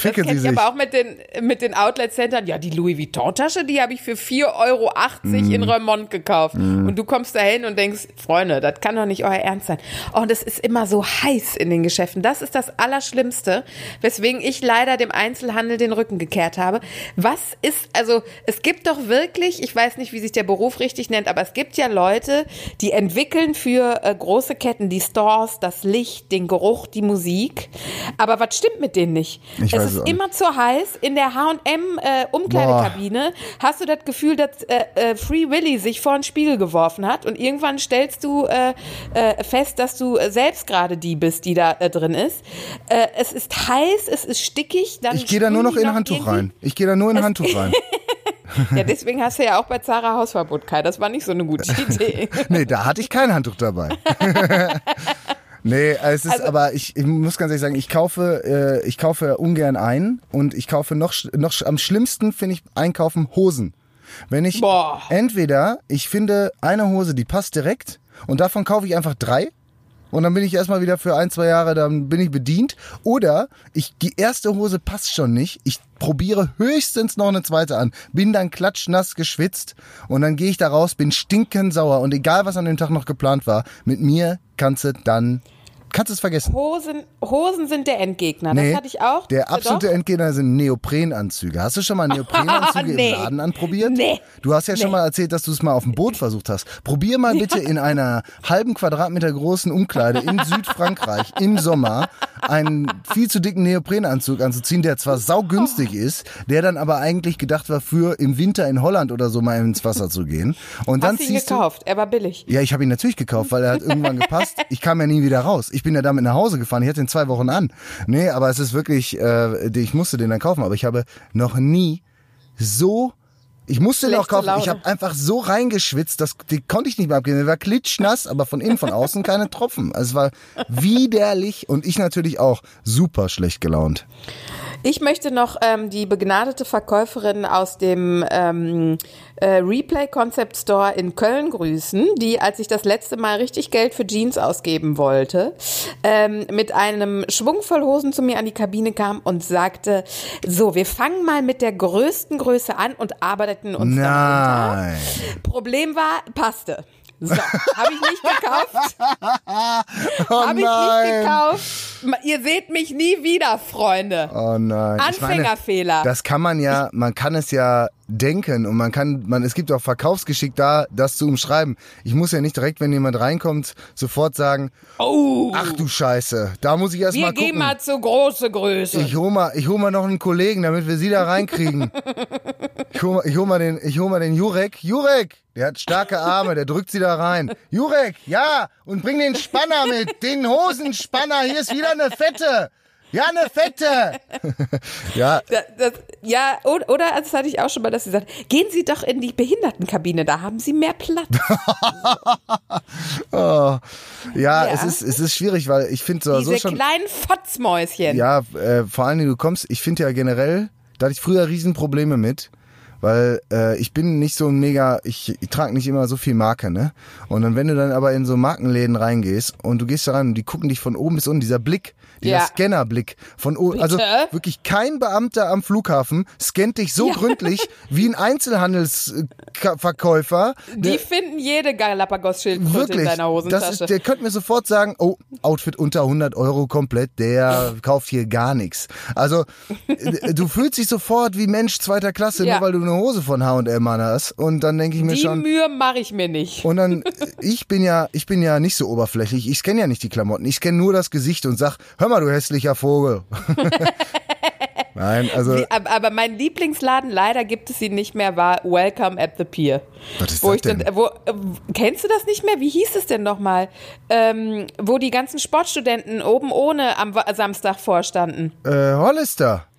Ficken das Sie kenn ich sich. aber auch mit den, mit den Outlet-Centern. Ja, die Louis Vuitton-Tasche, die habe ich für 4,80 Euro Mhm. in Remont gekauft. Und du kommst da hin und denkst, Freunde, das kann doch nicht euer Ernst sein. Oh, und es ist immer so heiß in den Geschäften. Das ist das Allerschlimmste, weswegen ich leider dem Einzelhandel den Rücken gekehrt habe. Was ist, also es gibt doch wirklich, ich weiß nicht, wie sich der Beruf richtig nennt, aber es gibt ja Leute, die entwickeln für äh, große Ketten die Stores, das Licht, den Geruch, die Musik. Aber was stimmt mit denen nicht? Ich es weiß es auch nicht. immer zu heiß. In der H&M äh, Umkleidekabine hast du das Gefühl, dass äh, äh, Free Willy sich vor den Spiegel geworfen hat und irgendwann stellst du äh, äh, fest, dass du äh, selbst gerade die bist, die da drin ist. Es ist heiß, es ist stickig. Ich gehe da nur noch in die Handtuch rein. Ich gehe da nur in Handtuch rein. *laughs* Ja, deswegen hast du ja auch bei Zara Hausverbot, Kai. Das war nicht so eine gute *laughs* Idee. Nee, da hatte ich kein Handtuch dabei. *laughs* nee, es ist Also- aber ich, ich muss ganz ehrlich sagen, ich kaufe äh, ich kaufe ungern ein und ich kaufe noch noch am schlimmsten finde ich einkaufen Hosen. Wenn ich Boah. entweder ich finde eine Hose, die passt direkt und davon kaufe ich einfach drei und dann bin ich erstmal wieder für ein, zwei Jahre, dann bin ich bedient. Oder ich, die erste Hose passt schon nicht. Ich probiere höchstens noch eine zweite an. Bin dann klatschnass geschwitzt und dann gehe ich da raus, bin stinkend sauer und egal was an dem Tag noch geplant war, mit mir kannst du dann, kannst du es vergessen. Hosen, Hosen sind der Endgegner. Das hatte ich auch. Der Doch. absolute Endgegner sind Neoprenanzüge. Hast du schon mal Neoprenanzüge *laughs* Nee. im Laden anprobiert? Nee. Du hast ja schon Nee. mal erzählt, dass du es mal auf dem Boot versucht hast. Probier mal *laughs* bitte in einer halben Quadratmeter großen Umkleide in *laughs* Südfrankreich im Sommer einen viel zu dicken Neoprenanzug anzuziehen, der zwar saugünstig ist, der dann aber eigentlich gedacht war für im Winter in Holland oder so mal ins Wasser zu gehen. Und dann Hast du ihn ziehst du gekauft? Er war billig. ja, ich habe ihn natürlich gekauft, weil er hat irgendwann gepasst. *laughs* Ich kam ja nie wieder raus. Ich bin ja damit nach Hause gefahren. Ich hatte ihn zwei Wochen an. Nee, aber es ist wirklich, äh, ich musste den dann kaufen. Aber ich habe noch nie so, ich musste den auch Schlechte kaufen. Ich Laune. habe einfach so reingeschwitzt, das die konnte ich nicht mehr abgeben. Der war klitschnass, aber von innen, von außen keine Tropfen. Also es war widerlich und ich natürlich auch super schlecht gelaunt. Ich möchte noch ähm, die begnadete Verkäuferin aus dem ähm, äh, Replay Concept Store in Köln grüßen, die, als ich das letzte Mal richtig Geld für Jeans ausgeben wollte, ähm, mit einem Schwung voll Hosen zu mir an die Kabine kam und sagte, so, wir fangen mal mit der größten Größe an und arbeiteten uns dann runter. Nein. Problem war, passte. So, habe ich nicht gekauft. *laughs* Oh Habe ich nein. nicht gekauft. Ihr seht mich nie wieder, Freunde. Oh nein. Ich meine, Anfängerfehler. Das kann man ja, man kann es ja denken und man kann, man, es gibt auch Verkaufsgeschick da, das zu umschreiben. Ich muss ja nicht direkt, wenn jemand reinkommt, sofort sagen, oh, ach du Scheiße, da muss ich erst wir mal gehen gucken. mal zu große Größe. ich hol mal, ich hol mal noch einen Kollegen, damit wir sie da reinkriegen. *laughs* ich, hol, ich hol mal den, ich hol mal den Jurek. Jurek, der hat starke Arme, der drückt sie da rein. Jurek, ja, und bring den Spanner mit, den Hosenspanner. Hier ist wieder eine Fette. Ja, eine Fette. *laughs* ja, Das, das, ja, oder, oder das hatte ich auch schon mal, dass sie sagt, gehen Sie doch in die Behindertenkabine, da haben Sie mehr Platz. *laughs* ja, Ja. Es, ist, es ist schwierig, weil ich finde so, Diese so schon. kleinen Fotzmäuschen. Ja, äh, vor allen Dingen, du kommst, ich finde ja generell, da hatte ich früher Riesenprobleme mit, weil äh, ich bin nicht so ein mega, ich, ich trage nicht immer so viel Marke, ne? Und dann, wenn du dann aber in so Markenläden reingehst und du gehst da rein und die gucken dich von oben bis unten, dieser Blick, dieser Ja. Scannerblick von oben, also Bitte? wirklich kein Beamter am Flughafen scannt dich so Ja. gründlich wie ein Einzelhandelsverkäufer. Die finden jede Galapagos-Schildkröte in deiner Hosentasche. das ist, der könnte mir sofort sagen, oh, Outfit unter 100 Euro komplett, der kauft hier gar nichts. Also äh, du fühlst dich sofort wie Mensch zweiter Klasse, Ja. nur weil du eine Hose von H&M hast. Und dann denke ich mir die schon, Mühe mache ich mir nicht. und dann, *laughs* ich bin ja, ich bin ja nicht so oberflächlich. Ich scanne ja nicht die Klamotten. Ich scanne nur das Gesicht und sag, hör mal, du hässlicher Vogel. *laughs* Nein, also, aber, mein Lieblingsladen, leider gibt es ihn nicht mehr, war Welcome at the Pier. Was ist wo das ich dann, denn? wo, äh, kennst du das nicht mehr? Wie hieß es denn nochmal? Ähm, wo die ganzen Sportstudenten oben ohne am Samstag vorstanden. äh, Hollister.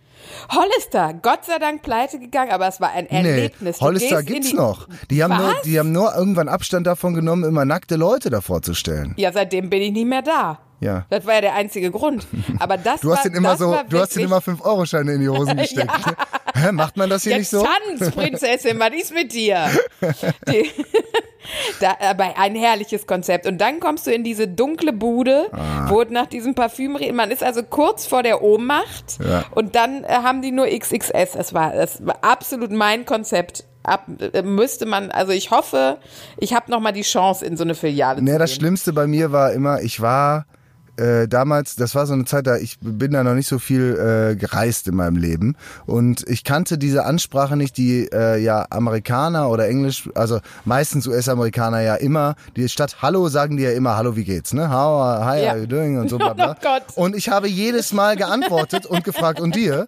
Hollister, Gott sei Dank pleite gegangen, aber es war ein Erlebnis. Du Hollister gibt's die- noch. Die haben, nur, die haben nur irgendwann Abstand davon genommen, immer nackte Leute davor zu stellen. Ja, seitdem bin ich nicht mehr da. Ja. Das war ja der einzige Grund. Aber das Du hast war, den immer so, du hast den immer 5-Euro-Scheine in die Hosen *laughs* gesteckt. Hä, macht man das hier Jetzt nicht so? tanz, Prinzessin, was ist mit dir? *laughs* Die, Da, aber ein herrliches Konzept. Und dann kommst du in diese dunkle Bude, Ah. wo nach diesem Parfüm reden. Man ist also kurz vor der Ohnmacht Ja. und dann äh, haben die nur XXS. Es war, es war absolut mein Konzept. Ab, äh, müsste man, also ich hoffe, ich habe noch mal die Chance, in so eine Filiale Nee, zu das gehen. Schlimmste bei mir war immer, ich war äh, damals, das war so eine Zeit, da ich bin da noch nicht so viel äh, gereist in meinem Leben und ich kannte diese Ansprache nicht, die äh, ja Amerikaner oder Englisch, also meistens US-Amerikaner ja immer, die statt Hallo sagen die ja immer Hallo, wie geht's, ne? How, hi, Ja. are you doing und so bla bla. *laughs* Oh Gott. Und ich habe jedes Mal geantwortet und gefragt, und dir?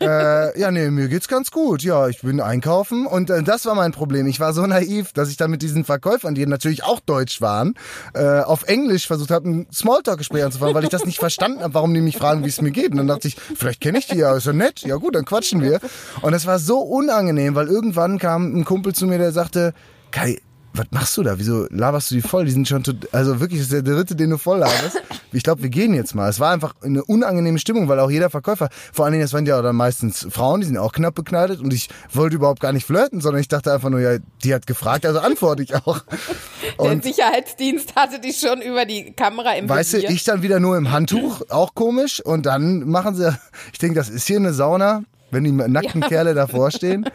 Äh, ja, nee, mir geht's ganz gut. Ja, ich bin einkaufen und äh, das war mein Problem. Ich war so naiv, dass ich dann mit diesen Verkäufern, die natürlich auch deutsch waren, äh, auf Englisch versucht habe, ein Smalltalk-Gespräch anzufangen, weil ich das nicht verstanden habe, warum die mich fragen, wie es mir geht. Und dann dachte ich, vielleicht kenne ich die ja, ist ja nett. Ja gut, dann quatschen wir. Und es war so unangenehm, weil irgendwann kam ein Kumpel zu mir, der sagte, Kai, was machst du da? Wieso laberst du die voll? Die sind schon, also wirklich, das ist der dritte, den du voll laberst. Ich glaube, wir gehen jetzt mal. Es war einfach eine unangenehme Stimmung, weil auch jeder Verkäufer, vor allen Dingen, das waren ja dann meistens Frauen, die sind auch knapp bekleidet und ich wollte überhaupt gar nicht flirten, sondern ich dachte einfach nur, ja, die hat gefragt, also antworte ich auch. *laughs* Der Sicherheitsdienst hatte die schon über die Kamera im weißt du, ich dann wieder nur im Handtuch, auch komisch. Und dann machen sie, ich denke, das ist hier eine Sauna, wenn die nackten Kerle davor stehen. *laughs*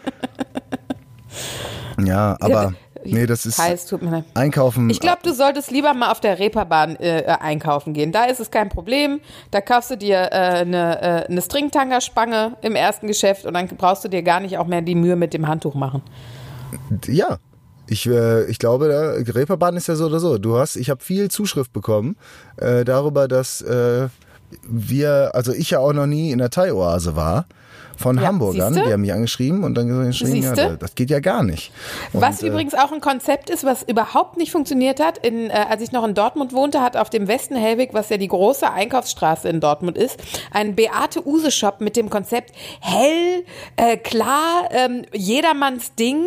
Ja, aber nee, das ist Heiß, tut mir leid. Einkaufen. Ich glaube, du solltest lieber mal auf der Reeperbahn äh, äh, einkaufen gehen. Da ist es kein Problem. Da kaufst du dir äh, eine, äh, eine Stringtanga-Spange im ersten Geschäft und dann brauchst du dir gar nicht auch mehr die Mühe mit dem Handtuch machen. Ja. Ich, äh, ich glaube, da, Reeperbahn ist ja so oder so. Du hast, ich habe viel Zuschrift bekommen äh, darüber, dass äh, wir, also ich ja auch noch nie in der Thai-Oase war. Von Ja, Hamburgern, siehste? die haben mich angeschrieben und dann geschrieben, ja, das geht ja gar nicht. Und, Was äh, übrigens auch ein Konzept ist, was überhaupt nicht funktioniert hat. In, äh, als ich noch in Dortmund wohnte, hat auf dem Westen Hellweg, was ja die große Einkaufsstraße in Dortmund ist, ein Beate Use Shop mit dem Konzept hell, äh, klar, ähm, jedermanns Ding,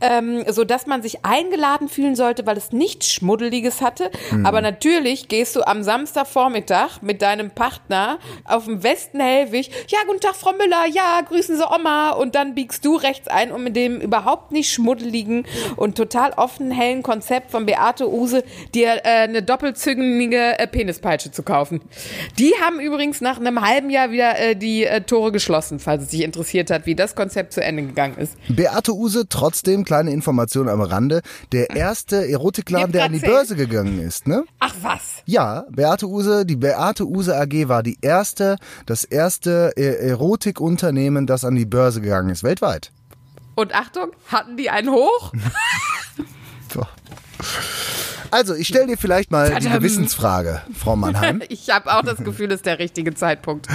ähm, so dass man sich eingeladen fühlen sollte, weil es nichts Schmuddeliges hatte. Hm. Aber natürlich gehst du am Samstagvormittag mit deinem Partner auf dem Westen Hellweg. Ja, guten Tag, Frau Müller. Ja, grüßen Sie Oma. Und dann biegst du rechts ein, um mit dem überhaupt nicht schmuddeligen und total offenen, hellen Konzept von Beate Use dir äh, eine doppelzüngige äh, Penispeitsche zu kaufen. Die haben übrigens nach einem halben Jahr wieder äh, die äh, Tore geschlossen, falls es sich interessiert hat, wie das Konzept zu Ende gegangen ist. Beate Use, trotzdem kleine Information am Rande, der erste Erotikladen, der an die Börse gegangen ist, ne? Ach was. Ja, Beate Use, die Beate Use AG war die erste, das erste äh, Erotikunternehmen, das an die Börse gegangen ist, weltweit. Und Achtung, hatten die einen hoch? *laughs* So. Also, ich stelle dir vielleicht mal die Tadam. Gewissensfrage, Frau Mannheim. *laughs* Ich habe auch das Gefühl, das ist der richtige Zeitpunkt.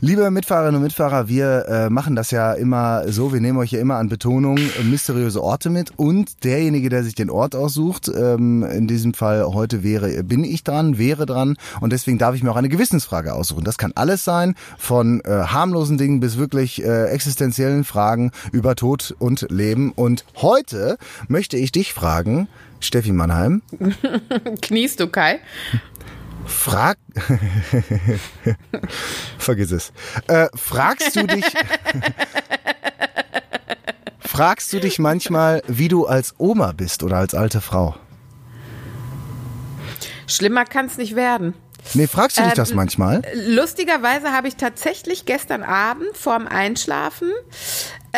Liebe Mitfahrerinnen und Mitfahrer, wir äh, machen das ja immer so, wir nehmen euch ja immer an Betonung mysteriöse Orte mit. Und derjenige, der sich den Ort aussucht, ähm, in diesem Fall heute wäre, bin ich dran, wäre dran. Und deswegen darf ich mir auch eine Gewissensfrage aussuchen. Das kann alles sein, von äh, harmlosen Dingen bis wirklich äh, existenziellen Fragen über Tod und Leben. Und heute möchte ich dich fragen, Steffi Mannheim, *laughs* Kniest du, Kai? Frag. *laughs* Vergiss es. Äh, fragst du dich. *laughs* fragst du dich manchmal, wie du als Oma bist oder als alte Frau? Schlimmer kann es nicht werden. Nee, fragst du dich Ähm, das manchmal? Lustigerweise habe ich tatsächlich gestern Abend vorm Einschlafen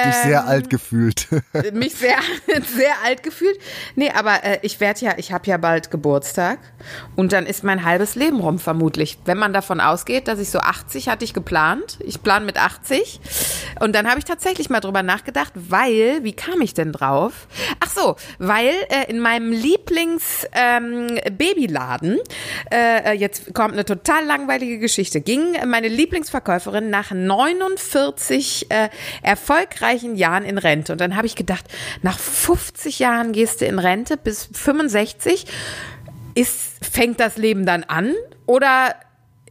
Dich sehr alt gefühlt. *laughs* mich sehr, *laughs* sehr alt gefühlt. Nee, aber äh, ich werde ja, ich habe ja bald Geburtstag und dann ist mein halbes Leben rum vermutlich. Wenn man davon ausgeht, dass ich so 80 hatte ich geplant. Ich plane mit 80. Und dann habe ich tatsächlich mal drüber nachgedacht, weil, wie kam ich denn drauf? Ach so, weil äh, in meinem Lieblings-Babyladen, äh, jetzt kommt eine total langweilige Geschichte, ging meine Lieblingsverkäuferin nach 49 äh, erfolgreichen Jahren in Rente. Und dann habe ich gedacht, nach 50 Jahren gehst du in Rente bis 65. Ist, fängt das Leben dann an oder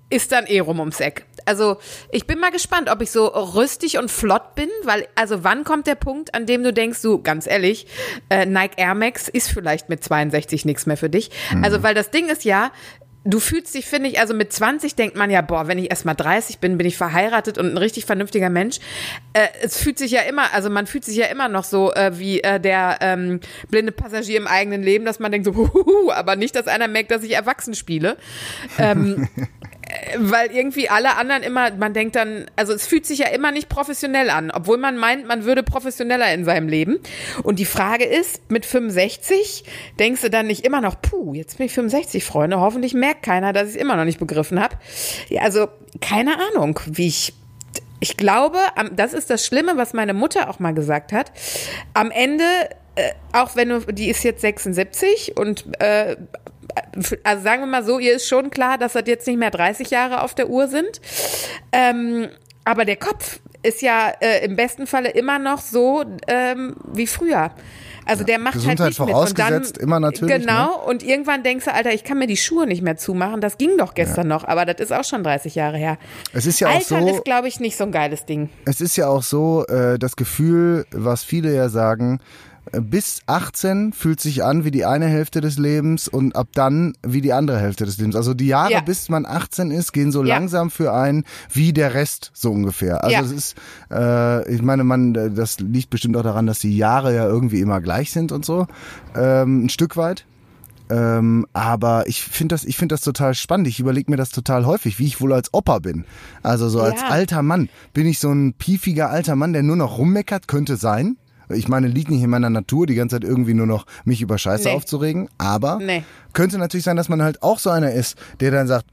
ist dann eh rum ums Eck? Also ich bin mal gespannt, ob ich so rüstig und flott bin, weil also wann kommt der Punkt, an dem du denkst, du ganz ehrlich, äh, Nike Air Max ist vielleicht mit 62 nichts mehr für dich. Also weil das Ding ist ja, du fühlst dich, finde ich, also mit 20 denkt man ja, boah, wenn ich erst mal 30 bin, bin ich verheiratet und ein richtig vernünftiger Mensch. Äh, es fühlt sich ja immer, also man fühlt sich ja immer noch so äh, wie äh, der ähm, blinde Passagier im eigenen Leben, dass man denkt so, *laughs* huhuhu, aber nicht, dass einer merkt, dass ich erwachsen spiele. Ähm, *laughs* weil irgendwie alle anderen immer, man denkt dann, also es fühlt sich ja immer nicht professionell an, obwohl man meint, man würde professioneller in seinem Leben. Und die Frage ist, mit 65 denkst du dann nicht immer noch, puh, jetzt bin ich 65, Freunde, hoffentlich merkt keiner, dass ich es immer noch nicht begriffen habe. Ja, also keine Ahnung, wie ich ich glaube, das ist das Schlimme, was meine Mutter auch mal gesagt hat. Am Ende, äh, auch wenn du, die ist jetzt 76 und äh, also sagen wir mal so, ihr ist schon klar, dass das jetzt nicht mehr 30 Jahre auf der Uhr sind. Ähm, aber der Kopf ist ja äh, im besten Falle immer noch so ähm, wie früher. Also der macht Gesundheit halt nicht vorausgesetzt, mit. Und dann, immer natürlich. Genau, Ne? und irgendwann denkst du, Alter, ich kann mir die Schuhe nicht mehr zumachen. Das ging doch gestern noch, aber das ist auch schon 30 Jahre her. Es ist ja auch Altern so, ist, glaube ich, nicht so ein geiles Ding. es ist ja auch so, äh, das Gefühl, was viele ja sagen, bis 18 fühlt sich an wie die eine Hälfte des Lebens und ab dann wie die andere Hälfte des Lebens. Also die Jahre, Ja. bis man 18 ist, gehen so Ja. langsam für einen wie der Rest so ungefähr. Also Ja. es ist, äh, ich meine, man, äh, das liegt bestimmt auch daran, dass die Jahre ja irgendwie immer gleich sind und so, ähm, ein Stück weit. Ähm, aber ich finde das, ich finde das total spannend. Ich überlege mir das total häufig, wie ich wohl als Opa bin. Also so als Ja. alter Mann. Bin ich so ein piefiger alter Mann, der nur noch rummeckert? Könnte sein. Ich meine, liegt nicht in meiner Natur, die ganze Zeit irgendwie nur noch mich über Scheiße Nee. aufzuregen. Aber Nee. Könnte natürlich sein, dass man halt auch so einer ist, der dann sagt,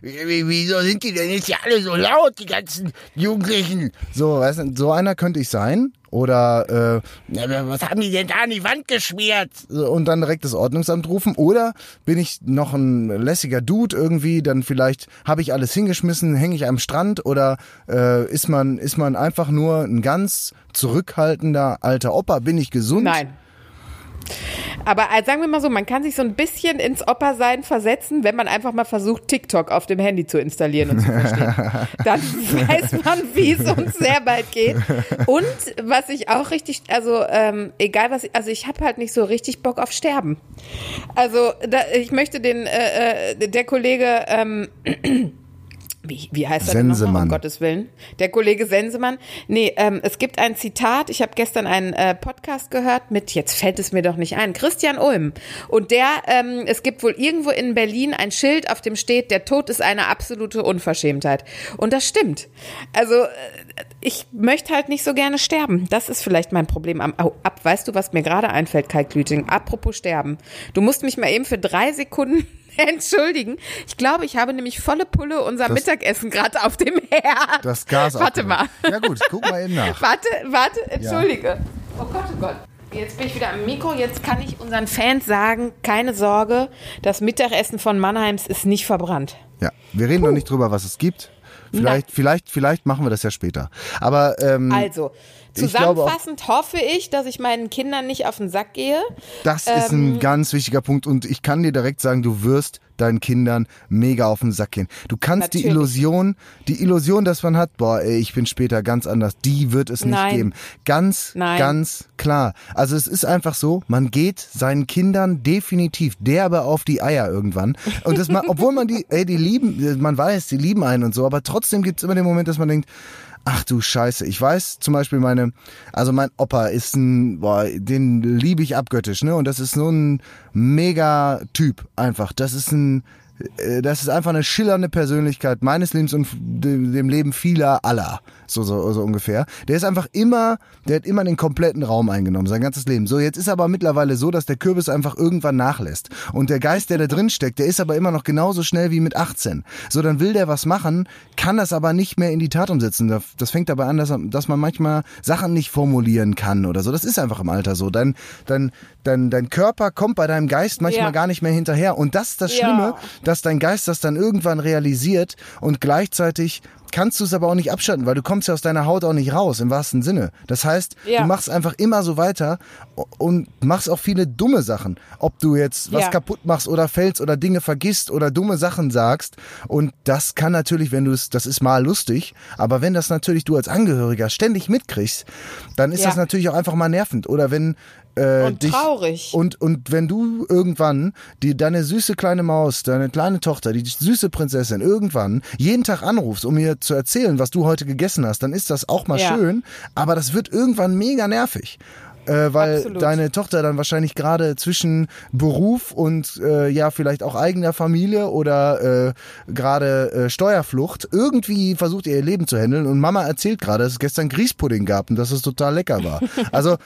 wie- wieso sind die denn jetzt ja alle so laut, die ganzen Jugendlichen? So, weißt du, so einer könnte ich sein. Oder äh, was haben die denn da an die Wand geschmiert? Und dann direkt das Ordnungsamt rufen. Oder bin ich noch ein lässiger Dude irgendwie, dann vielleicht habe ich alles hingeschmissen, hänge ich am Strand oder äh, ist man ist man einfach nur ein ganz zurückhaltender alter Opa? Bin ich gesund? Nein. Aber äh, sagen wir mal so, man kann sich so ein bisschen ins Opa-Sein versetzen, wenn man einfach mal versucht, TikTok auf dem Handy zu installieren und zu verstehen. *laughs* Dann weiß man, wie es uns sehr bald geht. Und was ich auch richtig, also ähm, egal was, also ich habe halt nicht so richtig Bock auf Sterben. Also da, ich möchte den, äh, äh, der Kollege, ähm, wie, wie heißt er denn Sensemann. um Gottes Willen? Der Kollege Sensemann. Nee, ähm, es gibt ein Zitat, ich habe gestern einen äh, Podcast gehört mit, jetzt fällt es mir doch nicht ein, Christian Ulm. Und der, ähm, es gibt wohl irgendwo in Berlin ein Schild, auf dem steht, der Tod ist eine absolute Unverschämtheit. Und das stimmt. Also äh, ich möchte halt nicht so gerne sterben. Das ist vielleicht mein Problem am au, ab. Weißt du, was mir gerade einfällt, Kai Klüting? Apropos sterben. Du musst mich mal eben für drei Sekunden *laughs* entschuldigen. Ich glaube, ich habe nämlich volle Pulle unser Das- Mittagessen gerade auf dem Herd. Das Gas Warte mal. Ja gut, guck mal eben nach. Warte, warte, entschuldige. Oh Gott, oh Gott. Jetzt bin ich wieder am Mikro. Jetzt kann ich unseren Fans sagen, keine Sorge, das Mittagessen von Mannheims ist nicht verbrannt. Ja, wir reden noch nicht drüber, was es gibt. Vielleicht, vielleicht, vielleicht machen wir das ja später. Aber ähm, Also, ich glaube zusammenfassend hoffe ich, dass ich meinen Kindern nicht auf den Sack gehe. das ist Ähm, ein ganz wichtiger Punkt und ich kann dir direkt sagen, du wirst deinen Kindern mega auf den Sack gehen. Du kannst die Natürlich. Illusion, die Illusion, dass man hat, boah, ey, ich bin später ganz anders, die wird es nicht Nein. geben. Ganz, Nein. ganz klar. Also es ist einfach so, man geht seinen Kindern definitiv derbe auf die Eier irgendwann. Und das man, obwohl man die, ey, die lieben, man weiß, die lieben einen und so, aber trotzdem gibt's immer den Moment, dass man denkt, Ach du Scheiße, ich weiß zum Beispiel meine, also mein Opa ist ein, boah, den liebe ich abgöttisch, ne? Und das ist so ein mega Typ einfach. Das ist ein, äh, das ist einfach eine schillernde Persönlichkeit meines Lebens und dem dem Leben vieler aller, so, so, so ungefähr. Der ist einfach immer, der hat immer den kompletten Raum eingenommen, sein ganzes Leben. So, jetzt ist aber mittlerweile so, dass der Kürbis einfach irgendwann nachlässt. Und der Geist, der da drin steckt, der ist aber immer noch genauso schnell wie mit 18. So, dann will der was machen, kann das aber nicht mehr in die Tat umsetzen. Das fängt dabei an, dass, dass man manchmal Sachen nicht formulieren kann oder so. Das ist einfach im Alter so. Dein, dein, dein, dein Körper kommt bei deinem Geist manchmal Ja. gar nicht mehr hinterher. Und das ist das Ja. Schlimme, dass dein Geist das dann irgendwann realisiert und gleichzeitig kannst du es aber auch nicht abschalten, weil du kommst ja aus deiner Haut auch nicht raus, im wahrsten Sinne. Das heißt, Ja. du machst einfach immer so weiter und machst auch viele dumme Sachen. Ob du jetzt was Ja. kaputt machst oder fällst oder Dinge vergisst oder dumme Sachen sagst. Und das kann natürlich, wenn du es, das ist mal lustig, aber wenn das natürlich du als Angehöriger ständig mitkriegst, dann ist Ja. das natürlich auch einfach mal nervend. Oder wenn äh, Und dich, traurig. Und, und wenn du irgendwann die, deine süße kleine Maus, deine kleine Tochter, die süße Prinzessin irgendwann jeden Tag anrufst, um ihr zu erzählen, was du heute gegessen hast, dann ist das auch mal Ja. schön, aber das wird irgendwann mega nervig. Äh, weil Absolut. deine Tochter dann wahrscheinlich gerade zwischen Beruf und äh, ja vielleicht auch eigener Familie oder äh, gerade äh, Steuerflucht irgendwie versucht ihr ihr Leben zu handeln und Mama erzählt gerade, dass es gestern Grießpudding gab und dass es total lecker war. Also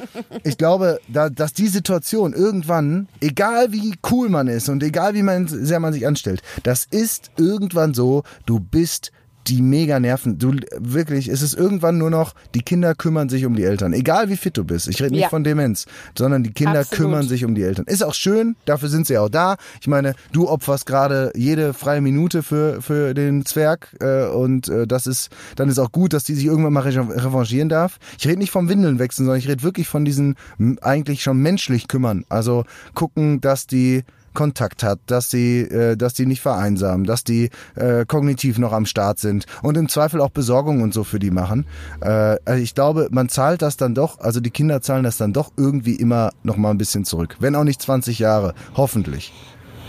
ich glaube, da, dass die Situation irgendwann, egal wie cool man ist und egal wie man, sehr man sich anstellt, das ist irgendwann so, du bist die mega nerven. Du wirklich, es ist irgendwann nur noch, die Kinder kümmern sich um die Eltern. Egal wie fit du bist. Ich rede nicht Ja. von Demenz, sondern die Kinder Absolut. kümmern sich um die Eltern. Ist auch schön, dafür sind sie auch da. Ich meine, du opferst gerade jede freie Minute für, für den Zwerg äh, und äh, das ist, dann ist auch gut, dass die sich irgendwann mal revan- revanchieren darf. Ich rede nicht vom Windeln wechseln, sondern ich rede wirklich von diesen eigentlich schon menschlich kümmern. Also gucken, dass die Kontakt hat, dass sie, äh, dass die nicht vereinsamen, dass die äh, kognitiv noch am Start sind und im Zweifel auch Besorgung und so für die machen. Äh, also ich glaube, man zahlt das dann doch, also die Kinder zahlen das dann doch irgendwie immer noch mal ein bisschen zurück. Wenn auch nicht 20 Jahre, hoffentlich.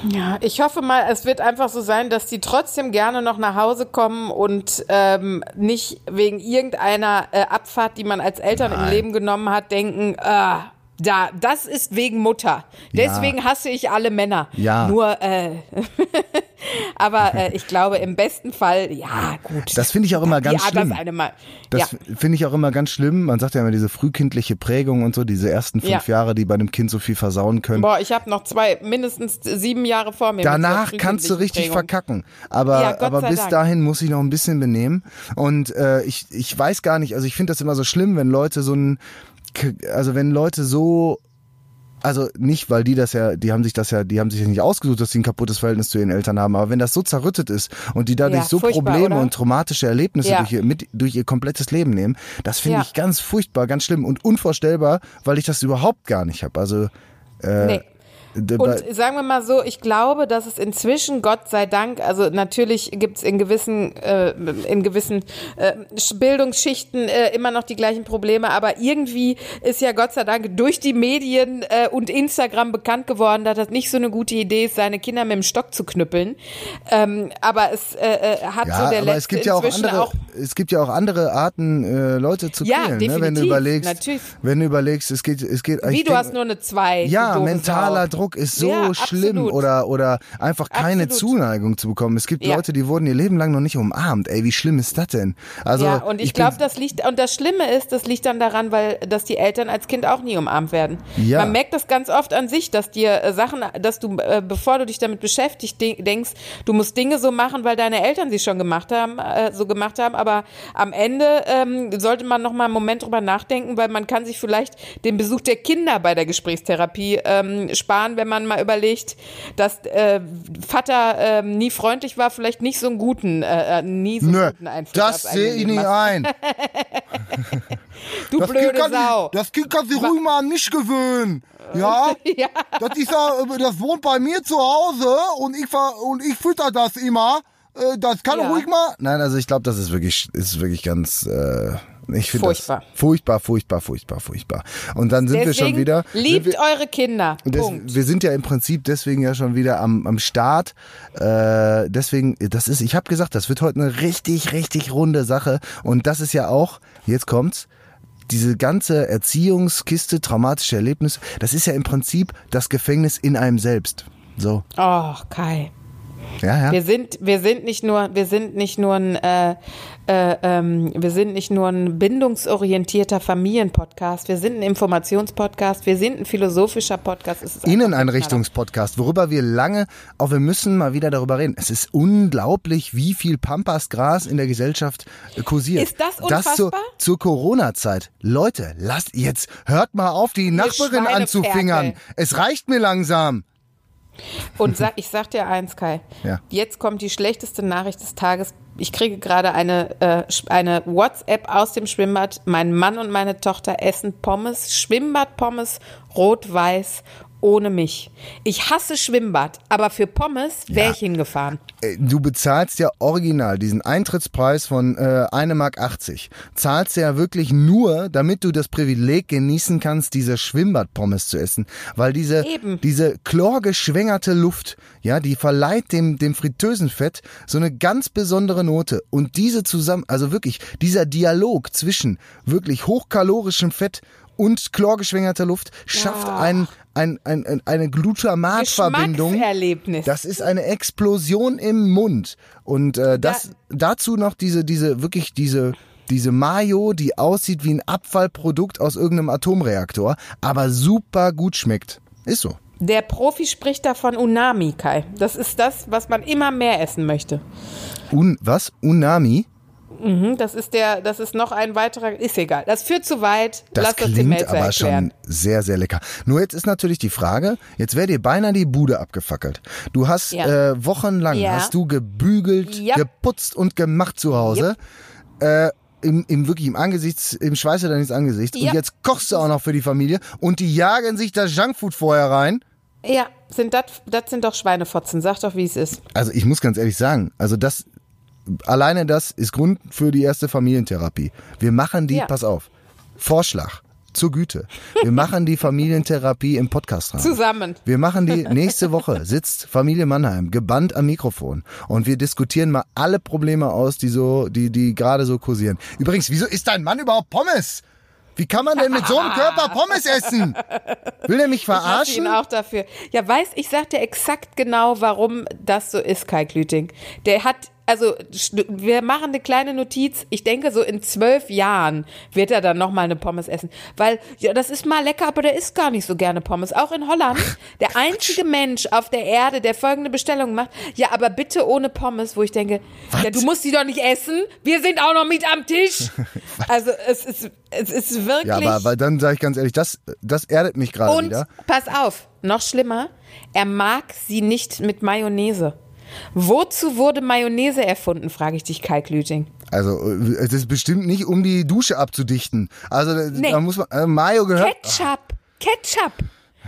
Ja, ich hoffe mal, es wird einfach so sein, dass die trotzdem gerne noch nach Hause kommen und ähm, nicht wegen irgendeiner äh, Abfahrt, die man als Eltern im Nein. Leben genommen hat, denken, ah, da, das ist wegen Mutter. Deswegen hasse ich alle Männer. Ja. Nur, äh, *laughs* aber äh, ich glaube, im besten Fall, ja, gut. Das finde ich auch immer ganz ja, schlimm. Das eine mal. Das ja. finde ich auch immer ganz schlimm. Man sagt ja immer diese frühkindliche Prägung und so, diese ersten fünf Ja. Jahre, die bei einem Kind so viel versauen können. Boah, ich habe noch zwei, mindestens sieben Jahre vor mir. Danach kannst du richtig Prägung. verkacken. Aber, Ja, aber bis Dank. dahin muss ich noch ein bisschen benehmen. Und äh, ich, ich weiß gar nicht, also ich finde das immer so schlimm, wenn Leute so ein, also wenn Leute so also nicht, weil die das ja, die haben sich das ja, die haben sich ja nicht ausgesucht, dass sie ein kaputtes Verhältnis zu ihren Eltern haben, aber wenn das so zerrüttet ist und die dadurch Ja, so Probleme oder? und traumatische Erlebnisse Ja. durch, ihr, mit, durch ihr komplettes Leben nehmen, das finde Ja. ich ganz furchtbar, ganz schlimm und unvorstellbar, weil ich das überhaupt gar nicht habe. Also äh, Nee. Und sagen wir mal so, ich glaube, dass es inzwischen, Gott sei Dank, also natürlich gibt es in gewissen, äh, in gewissen äh, Bildungsschichten äh, immer noch die gleichen Probleme, aber irgendwie ist ja Gott sei Dank durch die Medien äh, und Instagram bekannt geworden, dass das nicht so eine gute Idee ist, seine Kinder mit dem Stock zu knüppeln. Ähm, aber es äh, äh, hat Ja, so der aber letzte es gibt ja auch andere, auch es gibt ja auch andere Arten, Leute zu Ja, quälen. Ne? Wenn du überlegst, natürlich. wenn du überlegst, es geht, es geht. wie du denk- hast nur eine zwei. Ja, mentaler Sau. Druck ist so Ja, schlimm absolut. oder oder einfach keine Absolut. Zuneigung zu bekommen. Es gibt Ja. Leute, die wurden ihr Leben lang noch nicht umarmt. Ey, wie schlimm ist das denn? Also ja, und ich, bin- glaube, das liegt, und das Schlimme ist, das liegt dann daran, weil, dass die Eltern als Kind auch nie umarmt werden. Ja. Man merkt das ganz oft an sich, dass dir äh, Sachen, dass du, äh, bevor du dich damit beschäftigt, de denkst, du musst Dinge so machen, weil deine Eltern sie schon gemacht haben, äh, so gemacht haben, aber am Ende ähm, sollte man noch mal einen Moment drüber nachdenken, weil man kann sich vielleicht den Besuch der Kinder bei der Gesprächstherapie ähm, sparen, wenn man mal überlegt, dass äh, Vater ähm, nie freundlich war, vielleicht nicht so einen guten, äh, äh, nie so einen Nö, guten Einfluss das sehe ich nicht ein. *laughs* Du Das blöde kann Sau. das Kind kann sich ruhig mal an mich gewöhnen. *laughs* Ja? Ja. Das ist ja, das wohnt bei mir zu Hause und ich und ich fütter das immer. Äh, Das kann Ja. ruhig mal. Nein, also ich glaube, das ist wirklich, ist wirklich ganz. Äh, ich finde Furchtbar. Das furchtbar, furchtbar, furchtbar, furchtbar. Und dann sind wir Deswegen schon wieder. liebt wir, eure Kinder. des, Punkt. wir sind ja im Prinzip deswegen ja schon wieder am, am Start. Äh, deswegen, das ist, ich habe gesagt, das wird heute eine richtig, richtig runde Sache. Und das ist ja auch, jetzt kommt's, diese ganze Erziehungskiste, traumatische Erlebnisse, das ist ja im Prinzip das Gefängnis in einem selbst. So, Oh, Kai. Ja, ja. Wir sind, wir sind nicht nur, wir sind nicht nur ein, äh, äh, ähm, wir sind nicht nur ein bindungsorientierter Familienpodcast. Wir sind ein Informationspodcast. Wir sind ein philosophischer Podcast. Es ist Inneneinrichtungspodcast, worüber wir lange, auch wir müssen mal wieder darüber reden. Es ist unglaublich, wie viel Pampasgras in der Gesellschaft äh, kursiert. Ist das Das zur, unfassbar? zur Corona-Zeit. Leute, lasst jetzt, hört mal auf, die Nachbarin anzufingern. Es reicht mir langsam. Und sag, ich sag dir eins, Kai. Ja. Jetzt kommt die schlechteste Nachricht des Tages. Ich kriege gerade eine, äh, eine WhatsApp aus dem Schwimmbad. Mein Mann und meine Tochter essen Pommes, Schwimmbadpommes, rot-weiß ohne mich. Ich hasse Schwimmbad, aber für Pommes wäre Ja. ich hingefahren. Äh, Du bezahlst ja original diesen Eintrittspreis von äh, 1,80 Mark. Zahlst ja wirklich nur, damit du das Privileg genießen kannst, diese Schwimmbadpommes zu essen. Weil diese, Eben. diese chlorgeschwängerte Luft, ja, die verleiht dem, dem Fritteusenfett so eine ganz besondere Note. Und diese zusammen, also wirklich, dieser Dialog zwischen wirklich hochkalorischem Fett und chlorgeschwängerter Luft schafft Ja. ein, ein, ein, ein, eine Glutamatverbindung. Das ist eine Explosion im Mund. Und äh, das dazu noch diese, diese, wirklich diese, diese Mayo, die aussieht wie ein Abfallprodukt aus irgendeinem Atomreaktor, aber super gut schmeckt. Ist so. Der Profi spricht davon Unami, Kai. Das ist das, was man immer mehr essen möchte. Un, was? Unami? Mhm, das ist der, das ist noch ein weiterer, ist egal. Das führt zu weit. Das Lass das klingt Melzer aber erklären. schon sehr, sehr lecker. Nur jetzt ist natürlich die Frage, jetzt wäre dir beinahe die Bude abgefackelt. Du hast Ja. äh, wochenlang Ja. hast du gebügelt, Yep. geputzt und gemacht zu Hause. Äh, im, im wirklich im Angesichts, im Schweiße deines Angesichts. Und Ja. jetzt kochst du auch noch für die Familie und die jagen sich das Junkfood vorher rein. Ja, sind das, das sind doch Schweinefotzen. Sag doch, wie es ist. Also ich muss ganz ehrlich sagen, also das alleine das ist Grund für die erste Familientherapie. Wir machen die, Ja. pass auf, Vorschlag zur Güte. Wir machen die Familientherapie im Podcast rein. Zusammen. Wir machen die nächste Woche, sitzt Familie Mannheim gebannt am Mikrofon und wir diskutieren mal alle Probleme aus, die so, die, die gerade so kursieren. Übrigens, wieso isst dein Mann überhaupt Pommes? Wie kann man denn mit so einem Körper Pommes essen? Will der mich Ich verarschen? ihn auch dafür. Ja, weiß, ich sag dir exakt genau, warum das so ist, Kai Klüting. Der hat, also wir machen eine kleine Notiz. Ich denke, so in zwölf Jahren wird er dann nochmal eine Pommes essen. Weil, ja, das ist mal lecker, aber der isst gar nicht so gerne Pommes. Auch in Holland. Der einzige Mensch auf der Erde, der folgende Bestellung macht. Ja, aber bitte ohne Pommes, wo ich denke, ja, du musst die doch nicht essen. Wir sind auch noch mit am Tisch. *laughs* Also, es ist, es ist wirklich. Ja, aber, aber dann sage ich ganz ehrlich, das, das erdet mich gerade Und wieder. pass auf, noch schlimmer, er mag sie nicht mit Mayonnaise. Wozu wurde Mayonnaise erfunden, frage ich dich, Kai Klüting. Also, äh, es ist bestimmt nicht, um die Dusche abzudichten. Also, da- Nee. da muss man, äh, Mayo gehört. Ketchup, Ketchup.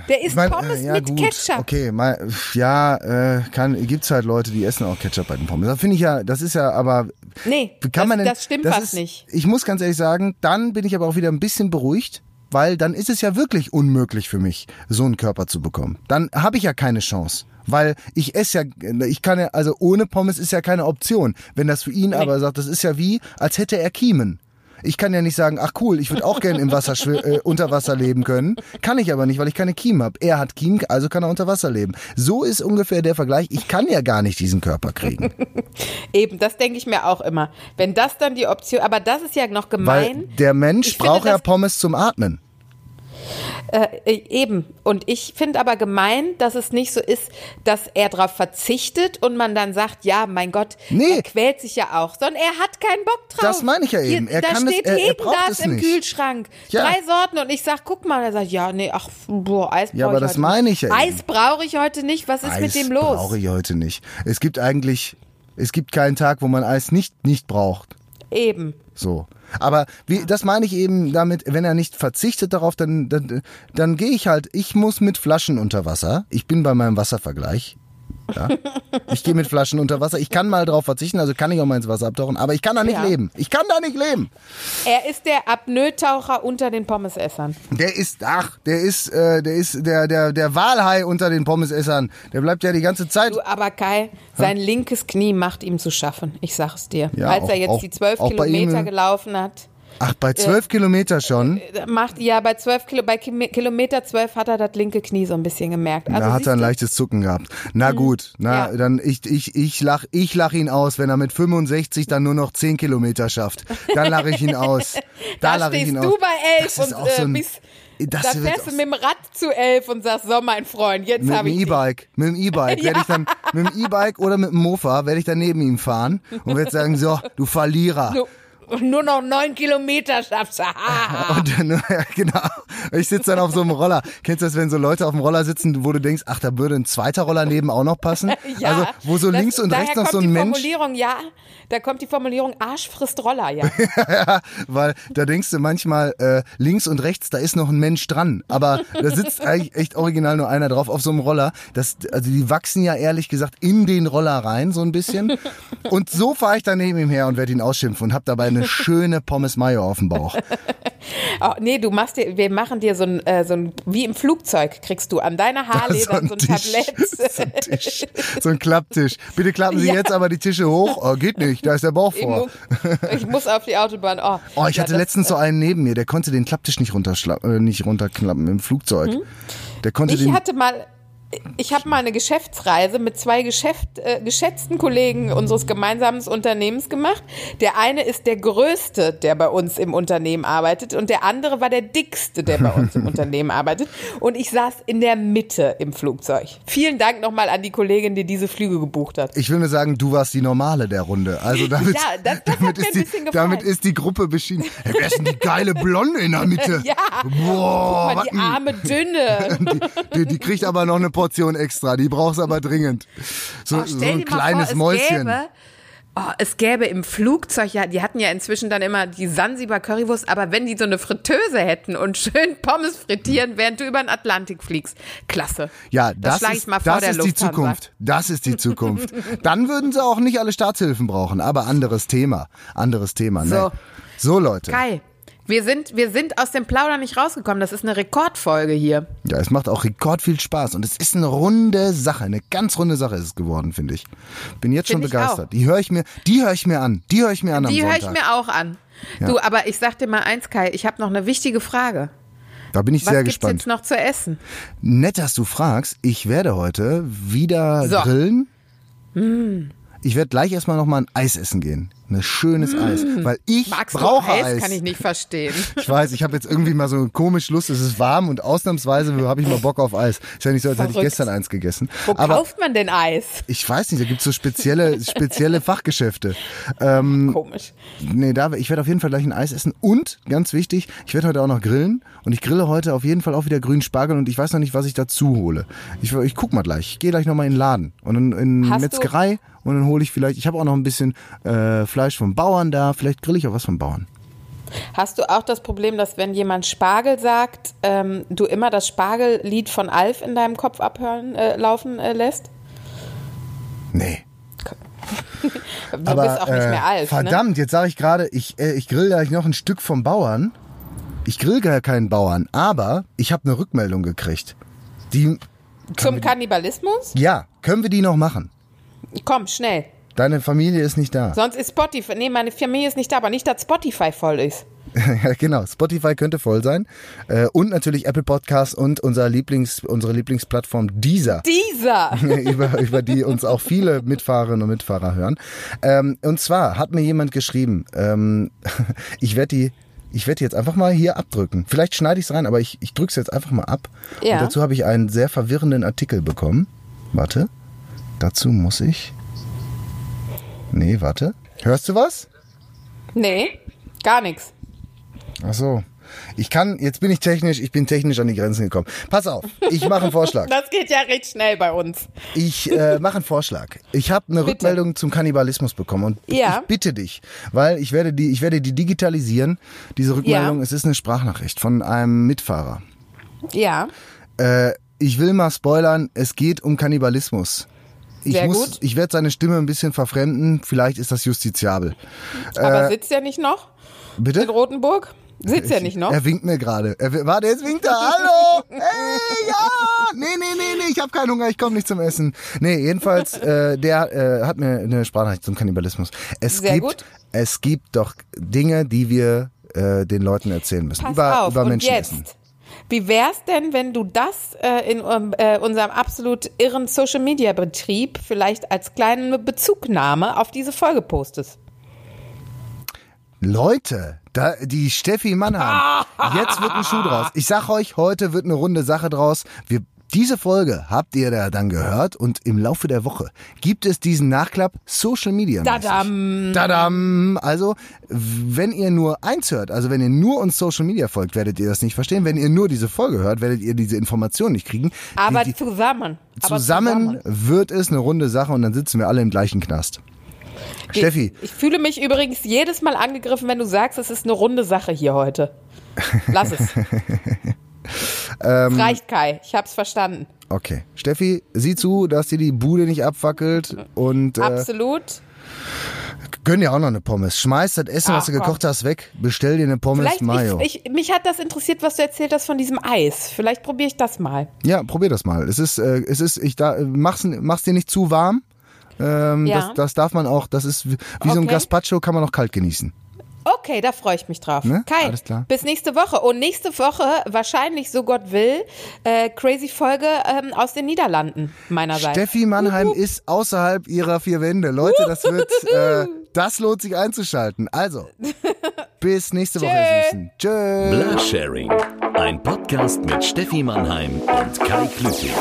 Der isst Ich mein, Pommes äh, ja, mit gut, Ketchup. Okay, mal, ja, äh, kann, gibt's halt Leute, die essen auch Ketchup bei den Pommes. Das finde ich ja, das ist ja, aber Nee, kann das, man denn, das stimmt das fast ist, nicht. Ich muss ganz ehrlich sagen, dann bin ich aber auch wieder ein bisschen beruhigt, weil dann ist es ja wirklich unmöglich für mich, so einen Körper zu bekommen. Dann habe ich ja keine Chance. Weil ich esse ja, ich kann ja, also ohne Pommes ist ja keine Option. Wenn das für ihn aber sagt, das ist ja wie, als hätte er Kiemen. Ich kann ja nicht sagen, ach cool, ich würde auch gerne im Wasser äh, unter Wasser leben können. Kann ich aber nicht, weil ich keine Kiemen habe. Er hat Kiemen, also kann er unter Wasser leben. So ist ungefähr der Vergleich. Ich kann ja gar nicht diesen Körper kriegen. *laughs* Eben, das denke ich mir auch immer. Wenn das dann die Option, aber das ist ja noch Weil gemein. der Mensch Ich finde, braucht ja das- Pommes zum Atmen. Äh, eben. Und ich finde aber gemein, dass es nicht so ist, dass er darauf verzichtet und man dann sagt, ja, mein Gott, Nee. er quält sich ja auch. Sondern er hat keinen Bock drauf. Das meine ich ja eben. Er da kann das- steht er- er Hegen braucht das im nicht. Kühlschrank. Ja. Drei Sorten. Und ich sag, guck mal. Er sagt, ja, nee, ach, boah, Eis brauche Ja, aber ich das heute meine nicht. ich ja eben. Eis brauche ich heute nicht. Was ist mit Eis dem los? brauche ich heute nicht. Es gibt eigentlich, es gibt keinen Tag, wo man Eis nicht, nicht braucht. Eben. So. Aber wie, das meine ich eben damit, wenn er nicht verzichtet darauf, dann, dann, dann gehe ich halt, ich muss mit Flaschen unter Wasser. Ich bin bei meinem Wasservergleich. Ja. Ich gehe mit Flaschen unter Wasser. Ich kann mal drauf verzichten, also kann ich auch mal ins Wasser abtauchen, aber ich kann da nicht Ja. leben. Ich kann da nicht leben. Er ist der Apnoe-Taucher unter den Pommesessern. Der ist, ach, der ist, äh, der ist der, der, der Walhai unter den Pommesessern. Der bleibt ja die ganze Zeit. Du, aber Kai, sein linkes Knie macht ihm zu schaffen. Ich sag es dir. Ja, Als er auch- jetzt auch- die zwölf Kilometer gelaufen hat. Ach, bei zwölf Kilometer schon. Macht ja bei 12 Kilo, bei Kilometer 12 hat er das linke Knie so ein bisschen gemerkt. Also da hat er ein du, leichtes Zucken gehabt. Na gut, na Ja. dann ich ich ich lach ich lach ihn aus, wenn er mit 65 dann nur noch 10 Kilometer schafft. Dann lache ich ihn aus. *laughs* Da, da lach ich stehst ihn du aus. bei 11 Das ist und auch so äh, ein, bist, das da fährst du mit dem Rad zu 11 und sagst, so mein Freund, jetzt habe ich. E-Bike, mit dem E-Bike *laughs* werde ich dann mit dem E-Bike oder mit dem Mofa werde ich dann neben ihm fahren und werde sagen so, du Verlierer. Du- nur noch neun Kilometer schaffst. Und dann, *laughs* ja, genau. Ich sitze dann auf so einem Roller. Kennst du das, wenn so Leute auf dem Roller sitzen, wo du denkst, ach, da würde ein zweiter Roller neben auch noch passen? *laughs* Ja, also, wo so das- links und rechts noch kommt so ein die Mensch. Formulierung, ja, da kommt die Formulierung Arsch frisst Roller, ja. *laughs* ja, weil da denkst du manchmal äh, links und rechts, da ist noch ein Mensch dran, aber da sitzt eigentlich echt original nur einer drauf auf so einem Roller. Das, also die wachsen ja ehrlich gesagt in den Roller rein so ein bisschen. Und so fahre ich dann neben ihm her und werde ihn ausschimpfen und habe dabei eine *laughs* schöne Pommes Mayo auf dem Bauch. *laughs* Oh, nee, du machst dir, wir machen dir so ein, äh, so ein, wie im Flugzeug kriegst du an deiner *laughs* Haarleder so ein, Tablett. so ein Tisch, so ein Klapptisch. Bitte klappen Sie Ja. jetzt aber die Tische hoch. Oh, geht nicht, da ist der Bauch vor. ich muss auf die Autobahn. Oh, Oh, ich Ja, hatte letztens so einen neben mir, der konnte den Klapptisch nicht, runterschla- äh, nicht runterklappen im Flugzeug. Der konnte Ich den. hatte mal, ich habe mal eine Geschäftsreise mit zwei Geschäft, äh, geschätzten Kollegen unseres gemeinsamen Unternehmens gemacht. Der eine ist der größte, der bei uns im Unternehmen arbeitet, und der andere war der dickste, der bei *laughs* uns im Unternehmen arbeitet. Und ich saß in der Mitte im Flugzeug. Vielen Dank nochmal an die Kollegin, die diese Flüge gebucht hat. Ich will nur sagen, du warst die Normale der Runde. Also damit, Ja, das- das hat damit, mir ist, ein die, damit ist die Gruppe beschieden. Hey, wer ist denn die geile Blonde in der Mitte? *laughs* Ja, Boah, guck mal, die arme Dünne. *laughs* die, die, die kriegt aber noch eine Portion extra. Die brauchst aber dringend. So, Oh, so ein kleines vor, Mäuschen. Es gäbe, oh, es gäbe im Flugzeug, ja, die hatten ja inzwischen dann immer die Sansibar Currywurst, aber wenn die so eine Fritteuse hätten und schön Pommes frittieren, während du über den Atlantik fliegst. Klasse. Ja, das, schlage ist, ich mal vor das ist die. Zukunft. Das ist die Zukunft. *laughs* Dann würden sie auch nicht alle Staatshilfen brauchen, aber anderes Thema. Anderes Thema, ne? So. So, Leute. Kai, wir sind, wir sind aus dem Plaudern nicht rausgekommen. Das ist eine Rekordfolge hier. Ja, es macht auch rekord viel Spaß und es ist eine runde Sache, eine ganz runde Sache ist es geworden, finde ich. Bin jetzt schon Find begeistert. Die höre ich mir, die höre ich mir an, die höre ich mir an Die höre ich mir auch an. Du, aber ich sag dir mal eins, Kai, ich habe noch eine wichtige Frage. da bin ich Was sehr gibt's gespannt. jetzt noch zu essen? Nett, dass du fragst. Ich werde heute wieder So. grillen. Ich werde gleich erstmal noch mal ein Eis essen gehen. Ein schönes Eis, weil ich Magst brauche Eis? Eis. Kann ich nicht verstehen. *laughs* Ich weiß, ich habe jetzt irgendwie mal so komisch Lust, es ist warm und ausnahmsweise habe ich mal Bock auf Eis. Ist ja nicht so, als hätte ich Verrückt. gestern eins gegessen. Wo Aber kauft man denn Eis? ich weiß nicht, da gibt's so spezielle, spezielle Fachgeschäfte. Ähm, Komisch. nee, da, ich werde auf jeden Fall gleich ein Eis essen und, ganz wichtig, ich werde heute auch noch grillen und ich grille heute auf jeden Fall auch wieder grünen Spargel und ich weiß noch nicht, was ich dazu hole. Ich, ich guck mal gleich, ich gehe gleich nochmal in den Laden und in, in Hast du- Metzgerei und dann hole ich vielleicht, ich habe auch noch ein bisschen äh, Fleisch vom Bauern da, vielleicht grill ich auch was vom Bauern. Hast du auch das Problem, dass wenn jemand Spargel sagt, ähm, du immer das Spargellied von Alf in deinem Kopf abhören, äh, laufen äh, lässt? Nee. *laughs* Du bist auch nicht mehr Alf. Ne? Verdammt, jetzt sage ich gerade, ich, äh, ich grill gleich noch ein Stück vom Bauern. Ich grill gar keinen Bauern, aber ich habe eine Rückmeldung gekriegt. Die, Zum Kannibalismus? ja, können wir die noch machen? Komm, schnell. Deine Familie ist nicht da. Sonst ist Spotify. Nee, meine Familie ist nicht da, aber nicht, dass Spotify voll ist. *laughs* ja, genau. Spotify könnte voll sein. Äh, und natürlich Apple Podcasts und unser Lieblings, unsere Lieblingsplattform Deezer. Dieser! *laughs* über, über die uns auch viele Mitfahrerinnen und Mitfahrer hören. Ähm, und zwar hat mir jemand geschrieben, ähm, *laughs* ich werde die, ich werde jetzt einfach mal hier abdrücken. Vielleicht schneide ich es rein, aber ich, ich drücke es jetzt einfach mal ab. Ja. Und dazu habe ich einen sehr verwirrenden Artikel bekommen. Warte, dazu muss ich. Nee, warte. Hörst du was? Nee, gar nichts. Ach so. Ich kann, jetzt bin ich technisch, ich bin technisch an die Grenzen gekommen. Pass auf, ich mache einen Vorschlag. *laughs* Das geht ja recht schnell bei uns. Ich äh, mache einen Vorschlag. Ich habe eine Bitte. Rückmeldung zum Kannibalismus bekommen und Ja. ich bitte dich, weil ich werde die, ich werde die digitalisieren. Diese Rückmeldung, Ja. es ist eine Sprachnachricht von einem Mitfahrer. Ja. Äh, ich will mal spoilern, es geht um Kannibalismus. Ich Sehr muss, gut. ich werde seine Stimme ein bisschen verfremden. Vielleicht ist das justiziabel. Aber sitzt er nicht noch Bitte? in Rotenburg? Sitzt er nicht noch? Er winkt mir gerade. Er, warte, jetzt winkt er. Hallo! Hey, ja! Nee, nee, nee, nee, ich habe keinen Hunger, ich komme nicht zum Essen. Nee, jedenfalls, äh, der äh, hat mir eine Sprachnachricht zum Kannibalismus. Es Sehr gibt, gut. es gibt doch Dinge, die wir äh, den Leuten erzählen müssen. Pass über auf, über und Menschenessen. jetzt. Wie wär's denn, wenn du das äh, in um, äh, unserem absolut irren Social-Media-Betrieb vielleicht als kleine Bezugnahme auf diese Folge postest? Leute, da, die Steffi Mannheim. *laughs* Jetzt wird ein Schuh draus. Ich sag euch, heute wird eine runde Sache draus. Wir Diese Folge habt ihr da dann gehört und im Laufe der Woche gibt es diesen Nachklapp Social Media. Dadam. Dadam. Also, wenn ihr nur eins hört, also wenn ihr nur uns Social Media folgt, werdet ihr das nicht verstehen. Wenn ihr nur diese Folge hört, werdet ihr diese Information nicht kriegen. Aber die, die, zusammen. Aber zusammen wird es eine runde Sache und dann sitzen wir alle im gleichen Knast. Steffi. Ich fühle mich übrigens jedes Mal angegriffen, wenn du sagst, es ist eine runde Sache hier heute. Lass es. *laughs* Ähm, Reicht, Kai. Ich hab's verstanden. Okay. Steffi, sieh zu, dass dir die Bude nicht abfackelt und äh, Absolut. gönn dir auch noch eine Pommes. Schmeiß das Essen, was Ach, du gekocht hast, weg. Bestell dir eine Pommes Vielleicht, Mayo. ich, ich, mich hat das interessiert, was du erzählt hast von diesem Eis. Vielleicht probiere ich das mal. ja, probier das mal. Es ist, äh, es ist, ich da, mach's, mach's dir nicht zu warm. Ähm, Ja. das, das darf man auch, das ist wie, wie so ein Okay. Gazpacho, kann man auch kalt genießen. Okay, da freue ich mich drauf. Ne? Kai, Alles klar. bis nächste Woche. Und nächste Woche, wahrscheinlich, so Gott will, äh, crazy Folge ähm, aus den Niederlanden meinerseits. Steffi Mannheim ist außerhalb ihrer vier Wände. Leute, das wird, äh, das lohnt sich einzuschalten. Also, *laughs* bis nächste Woche, ihr Süßen. Tschö. Blush Sharing. Ein Podcast mit Steffi Mannheim und Kai Klüting.